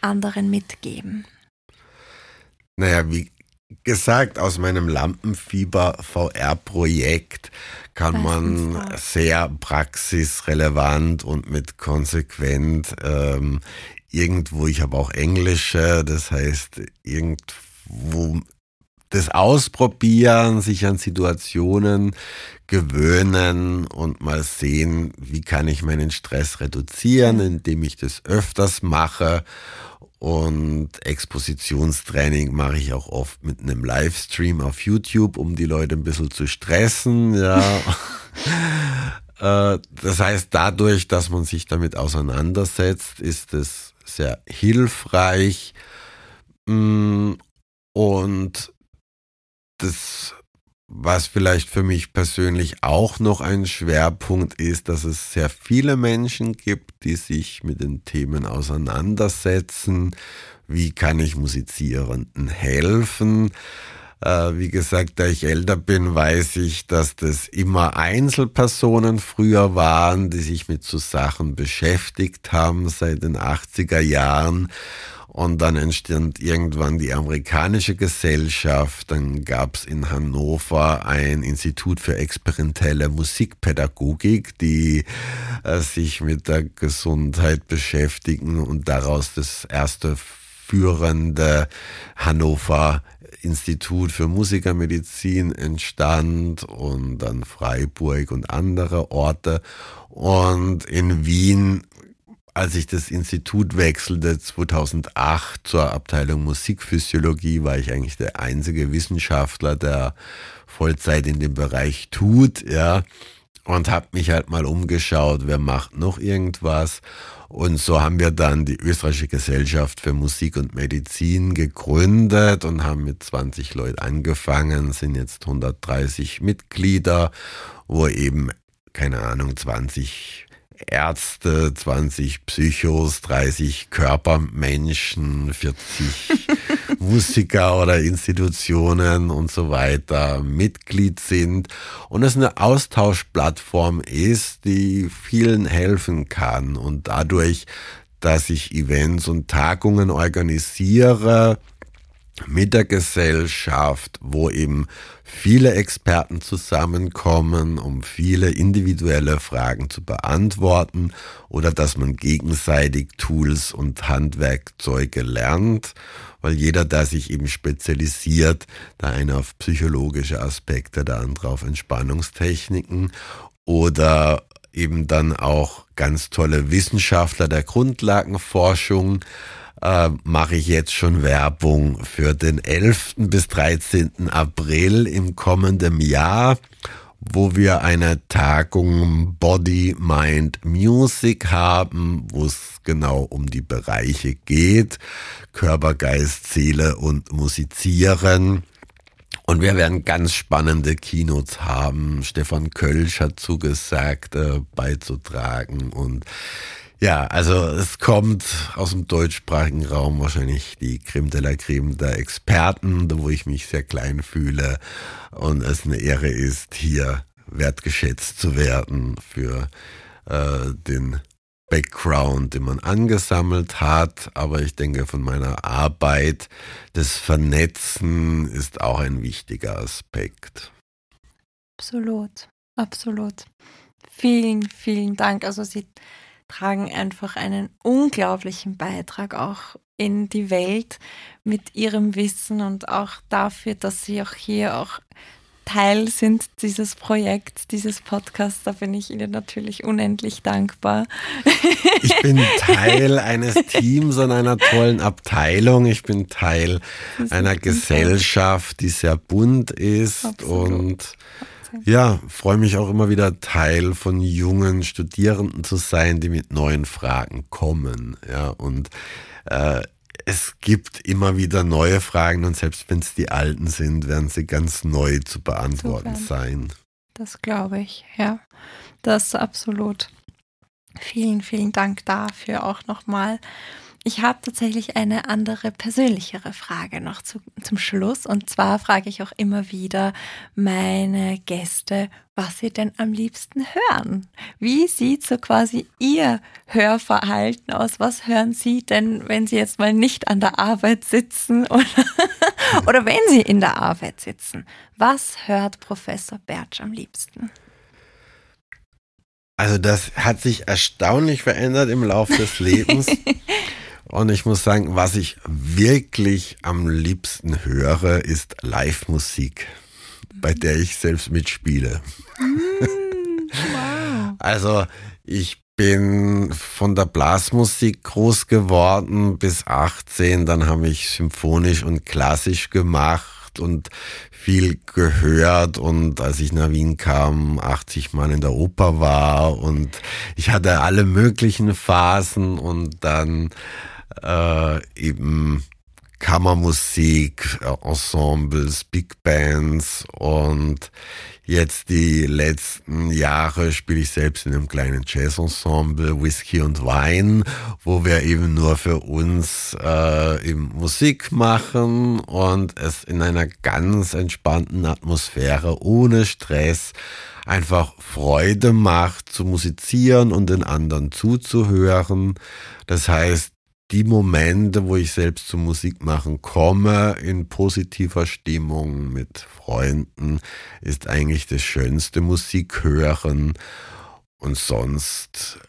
anderen mitgeben? Naja, wie gesagt, aus meinem Lampenfieber-VR-Projekt kann man sehr praxisrelevant und mit konsequent ähm, irgendwo, ich habe auch Englische, das heißt irgendwo das Ausprobieren, sich an Situationen gewöhnen und mal sehen, wie kann ich meinen Stress reduzieren, indem ich das öfters mache. Und Expositionstraining mache ich auch oft mit einem Livestream auf YouTube, um die Leute ein bisschen zu stressen. Ja. Äh, das heißt, dadurch, dass man sich damit auseinandersetzt, ist es sehr hilfreich. Mm, und das, was vielleicht für mich persönlich auch noch ein Schwerpunkt ist, dass es sehr viele Menschen gibt, die sich mit den Themen auseinandersetzen. Wie kann ich Musizierenden helfen? Äh, wie gesagt, da ich älter bin, weiß ich, dass das immer Einzelpersonen früher waren, die sich mit so Sachen beschäftigt haben seit den 80er Jahren. Und dann entstand irgendwann die amerikanische Gesellschaft. Dann gab es in Hannover ein Institut für experimentelle Musikpädagogik, die äh, sich mit der Gesundheit beschäftigen und daraus das erste führende Hannover Institut für Musikermedizin entstand und dann Freiburg und andere Orte. Und in Wien als ich das Institut wechselte 2008 zur Abteilung Musikphysiologie, war ich eigentlich der einzige Wissenschaftler, der Vollzeit in dem Bereich tut, ja. Und habe mich halt mal umgeschaut, wer macht noch irgendwas. Und so haben wir dann die Österreichische Gesellschaft für Musik und Medizin gegründet und haben mit 20 Leuten angefangen, sind jetzt 130 Mitglieder, wo eben, keine Ahnung, 20 Ärzte, 20 Psychos, 30 Körpermenschen, 40 Musiker oder Institutionen und so weiter Mitglied sind und es eine Austauschplattform ist, die vielen helfen kann. Und dadurch, dass ich Events und Tagungen organisiere, mit der Gesellschaft, wo eben viele Experten zusammenkommen, um viele individuelle Fragen zu beantworten oder dass man gegenseitig Tools und Handwerkzeuge lernt, weil jeder, der sich eben spezialisiert, der eine auf psychologische Aspekte, der andere auf Entspannungstechniken oder eben dann auch ganz tolle Wissenschaftler der Grundlagenforschung, äh, mache ich jetzt schon Werbung für den 11. bis 13. April im kommenden Jahr, wo wir eine Tagung Body, Mind, Music haben, wo es genau um die Bereiche geht, Körper, Geist, Seele und Musizieren. Und wir werden ganz spannende Keynotes haben. Stefan Kölsch hat zugesagt, äh, beizutragen und ja, also es kommt aus dem deutschsprachigen Raum wahrscheinlich die Creme de la Creme der Experten, wo ich mich sehr klein fühle und es eine Ehre ist, hier wertgeschätzt zu werden für äh, den Background, den man angesammelt hat. Aber ich denke, von meiner Arbeit, das Vernetzen ist auch ein wichtiger Aspekt. Absolut, absolut. Vielen, vielen Dank. Also Sie tragen einfach einen unglaublichen Beitrag auch in die Welt mit ihrem Wissen und auch dafür, dass sie auch hier auch Teil sind dieses Projekts, dieses Podcasts. Da bin ich Ihnen natürlich unendlich dankbar. Ich bin Teil eines Teams und einer tollen Abteilung. Ich bin Teil einer Gesellschaft, die sehr bunt ist Absolut. und ja, freue mich auch immer wieder Teil von jungen Studierenden zu sein, die mit neuen Fragen kommen. Ja, und äh, es gibt immer wieder neue Fragen und selbst wenn es die alten sind, werden sie ganz neu zu beantworten Super. sein. Das glaube ich, ja. Das absolut. Vielen, vielen Dank dafür auch nochmal. Ich habe tatsächlich eine andere, persönlichere Frage noch zu, zum Schluss. Und zwar frage ich auch immer wieder meine Gäste, was sie denn am liebsten hören. Wie sieht so quasi Ihr Hörverhalten aus? Was hören Sie denn, wenn Sie jetzt mal nicht an der Arbeit sitzen oder, oder wenn Sie in der Arbeit sitzen? Was hört Professor Bertsch am liebsten? Also das hat sich erstaunlich verändert im Laufe des Lebens. Und ich muss sagen, was ich wirklich am liebsten höre, ist Live-Musik, bei der ich selbst mitspiele. Mm, wow. Also ich bin von der Blasmusik groß geworden bis 18, dann habe ich symphonisch und klassisch gemacht und viel gehört und als ich nach Wien kam, 80 Mal in der Oper war und ich hatte alle möglichen Phasen und dann äh, eben Kammermusik, Ensembles, Big Bands und Jetzt die letzten Jahre spiele ich selbst in einem kleinen Jazzensemble Whisky und Wein, wo wir eben nur für uns äh, eben Musik machen und es in einer ganz entspannten Atmosphäre, ohne Stress, einfach Freude macht zu musizieren und den anderen zuzuhören. Das heißt, die Momente, wo ich selbst zum Musik machen komme, in positiver Stimmung mit Freunden, ist eigentlich das schönste Musik hören. Und sonst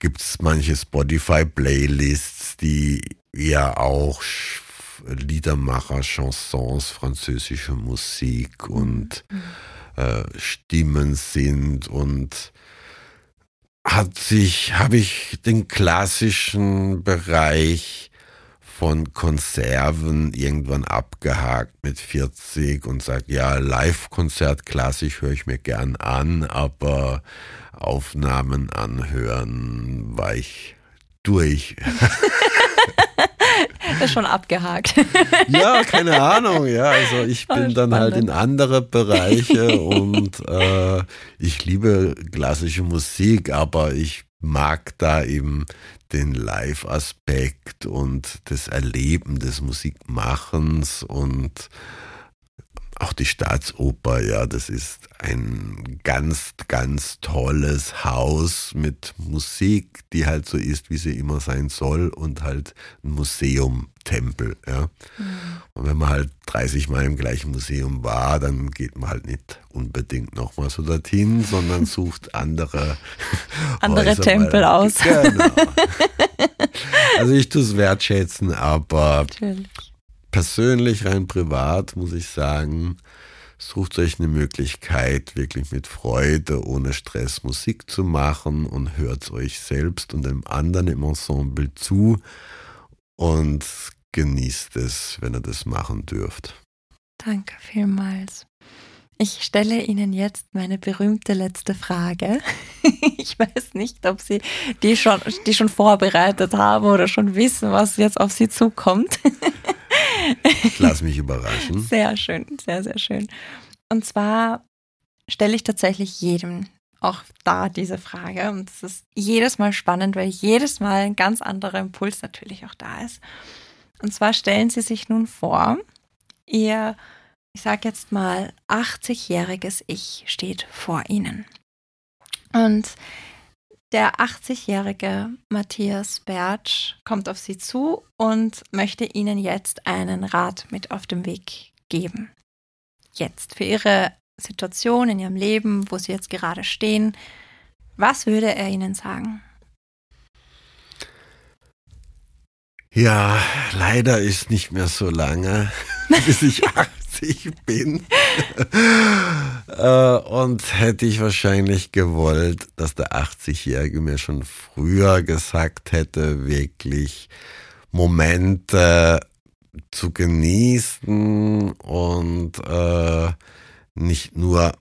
gibt es manche Spotify-Playlists, die ja auch Liedermacher, Chansons, französische Musik und mhm. äh, Stimmen sind und hat sich, habe ich den klassischen Bereich von Konserven irgendwann abgehakt mit 40 und sage, ja, Live-Konzert klassisch höre ich mir gern an, aber Aufnahmen anhören war ich durch. ist schon abgehakt. Ja, keine Ahnung. Ja, also ich bin dann halt in andere Bereiche und äh, ich liebe klassische Musik, aber ich mag da eben den Live-Aspekt und das Erleben des Musikmachens und auch die Staatsoper, ja, das ist ein ganz, ganz tolles Haus mit Musik, die halt so ist, wie sie immer sein soll und halt ein Museum, Tempel, ja. Mhm. Und wenn man halt 30 Mal im gleichen Museum war, dann geht man halt nicht unbedingt nochmal so dorthin, sondern sucht andere andere Häuser, Tempel weil, aus. Genau. Also ich tue es wertschätzen, aber Natürlich persönlich, rein privat, muss ich sagen, sucht euch eine Möglichkeit, wirklich mit Freude, ohne Stress Musik zu machen und hört euch selbst und dem anderen im Ensemble zu und genießt es, wenn ihr das machen dürft. Danke vielmals. Ich stelle Ihnen jetzt meine berühmte letzte Frage. Ich weiß nicht, ob Sie die schon, die schon vorbereitet haben oder schon wissen, was jetzt auf Sie zukommt. Ich lasse mich überraschen. Sehr schön, sehr, sehr schön. Und zwar stelle ich tatsächlich jedem auch da diese Frage. Und es ist jedes Mal spannend, weil jedes Mal ein ganz anderer Impuls natürlich auch da ist. Und zwar stellen Sie sich nun vor, Ihr, ich sage jetzt mal, 80-jähriges Ich steht vor Ihnen. Und der 80-jährige Matthias Bertsch kommt auf Sie zu und möchte Ihnen jetzt einen Rat mit auf den Weg geben. Jetzt für Ihre Situation in Ihrem Leben, wo Sie jetzt gerade stehen. Was würde er Ihnen sagen? Ja, leider ist nicht mehr so lange, bis ich 80 bin. Äh, und hätte ich wahrscheinlich gewollt, dass der 80-Jährige mir schon früher gesagt hätte, wirklich Momente zu genießen und äh, nicht nur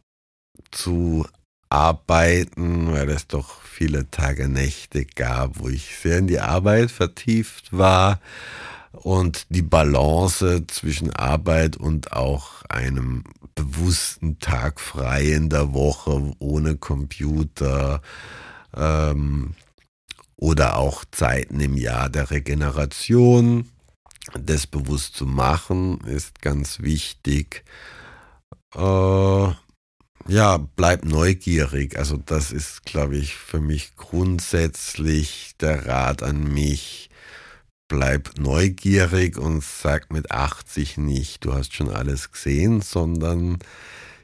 zu arbeiten, weil es doch viele Tage, Nächte gab, wo ich sehr in die Arbeit vertieft war und die Balance zwischen Arbeit und auch einem bewussten Tag frei in der Woche ohne Computer ähm, oder auch Zeiten im Jahr der Regeneration. Das bewusst zu machen ist ganz wichtig. Äh, ja, bleib neugierig. Also das ist, glaube ich, für mich grundsätzlich der Rat an mich bleib neugierig und sag mit 80 nicht, du hast schon alles gesehen, sondern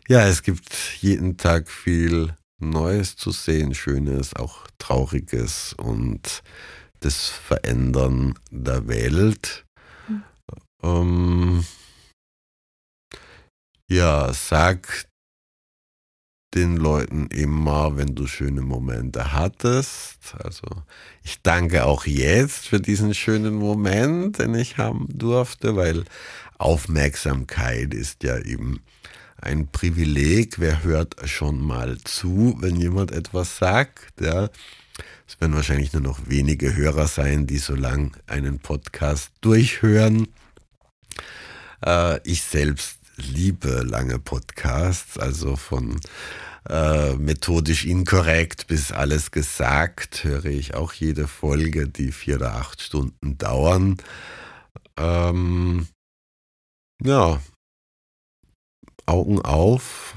ja, es gibt jeden Tag viel Neues zu sehen, Schönes, auch Trauriges und das Verändern der Welt. Mhm. Ähm, ja, sag den Leuten immer, wenn du schöne Momente hattest. Also ich danke auch jetzt für diesen schönen Moment, den ich haben durfte, weil Aufmerksamkeit ist ja eben ein Privileg. Wer hört schon mal zu, wenn jemand etwas sagt? Ja. Es werden wahrscheinlich nur noch wenige Hörer sein, die so lang einen Podcast durchhören. Äh, ich selbst liebe lange Podcasts, also von äh, methodisch inkorrekt bis alles gesagt höre ich auch jede Folge, die vier oder acht Stunden dauern. Ähm, ja, Augen auf,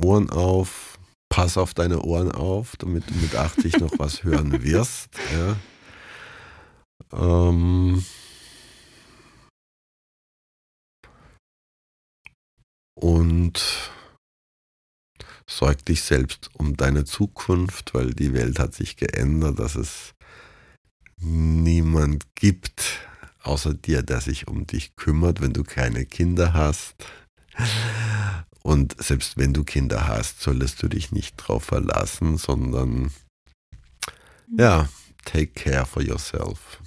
Ohren auf, pass auf deine Ohren auf, damit du mit 80 noch was hören wirst. Ja. Ähm, und sorg dich selbst um deine Zukunft, weil die Welt hat sich geändert, dass es niemand gibt außer dir, der sich um dich kümmert, wenn du keine Kinder hast. Und selbst wenn du Kinder hast, solltest du dich nicht drauf verlassen, sondern ja, take care for yourself.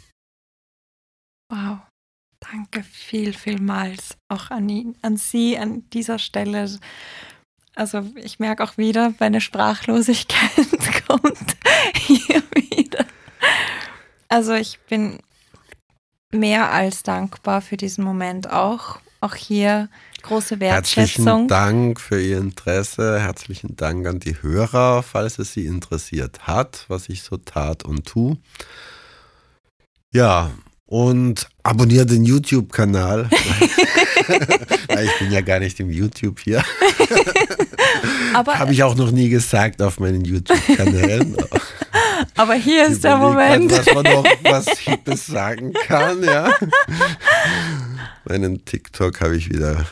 Wow. Danke viel, vielmals auch an, ihn, an Sie an dieser Stelle. Also ich merke auch wieder, meine Sprachlosigkeit kommt hier wieder. Also ich bin mehr als dankbar für diesen Moment auch. Auch hier große Wertschätzung. Herzlichen Dank für Ihr Interesse. Herzlichen Dank an die Hörer, falls es Sie interessiert hat, was ich so tat und tu. Ja, und abonniert den YouTube-Kanal. ich bin ja gar nicht im YouTube hier. Aber habe ich auch noch nie gesagt auf meinen YouTube-Kanälen. Aber hier ist der Moment. Grad, was man noch was Hippes sagen kann, ja. Meinen TikTok habe ich wieder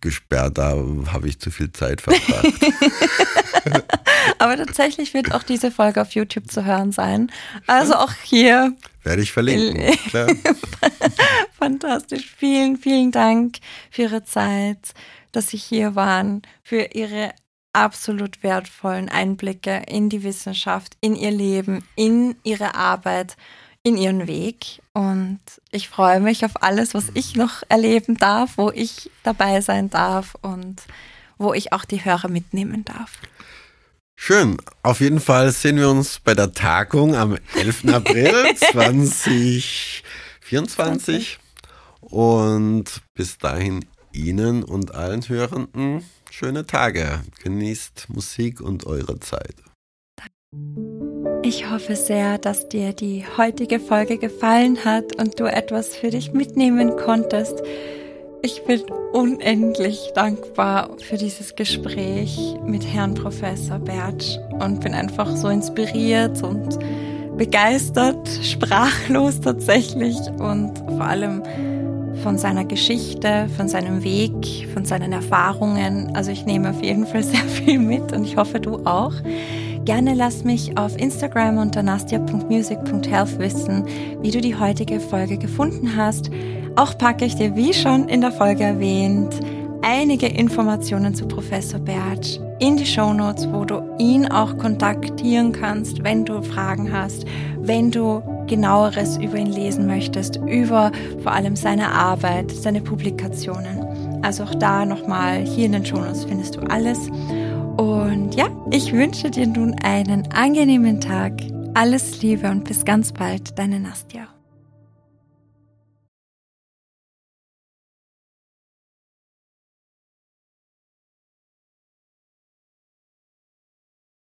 gesperrt, da habe ich zu viel Zeit verbracht. Aber tatsächlich wird auch diese Folge auf YouTube zu hören sein. Also auch hier. Werde ich verlinken. Fantastisch. Vielen, vielen Dank für Ihre Zeit, dass Sie hier waren, für Ihre absolut wertvollen Einblicke in die Wissenschaft, in Ihr Leben, in Ihre Arbeit in ihren Weg. Und ich freue mich auf alles, was ich noch erleben darf, wo ich dabei sein darf und wo ich auch die Hörer mitnehmen darf. Schön. Auf jeden Fall sehen wir uns bei der Tagung am 11. April 2024. Und bis dahin Ihnen und allen Hörenden schöne Tage. Genießt Musik und eure Zeit. Ich hoffe sehr, dass dir die heutige Folge gefallen hat und du etwas für dich mitnehmen konntest. Ich bin unendlich dankbar für dieses Gespräch mit Herrn Professor Bertsch und bin einfach so inspiriert und begeistert, sprachlos tatsächlich und vor allem von seiner Geschichte, von seinem Weg, von seinen Erfahrungen. Also ich nehme auf jeden Fall sehr viel mit und ich hoffe du auch. Gerne lass mich auf Instagram unter nastia.music.health wissen, wie du die heutige Folge gefunden hast. Auch packe ich dir, wie schon in der Folge erwähnt, einige Informationen zu Professor Bertsch in die Show Notes, wo du ihn auch kontaktieren kannst, wenn du Fragen hast, wenn du genaueres über ihn lesen möchtest, über vor allem seine Arbeit, seine Publikationen. Also auch da nochmal hier in den Show Notes findest du alles. Und ja, ich wünsche dir nun einen angenehmen Tag. Alles Liebe und bis ganz bald, deine Nastja.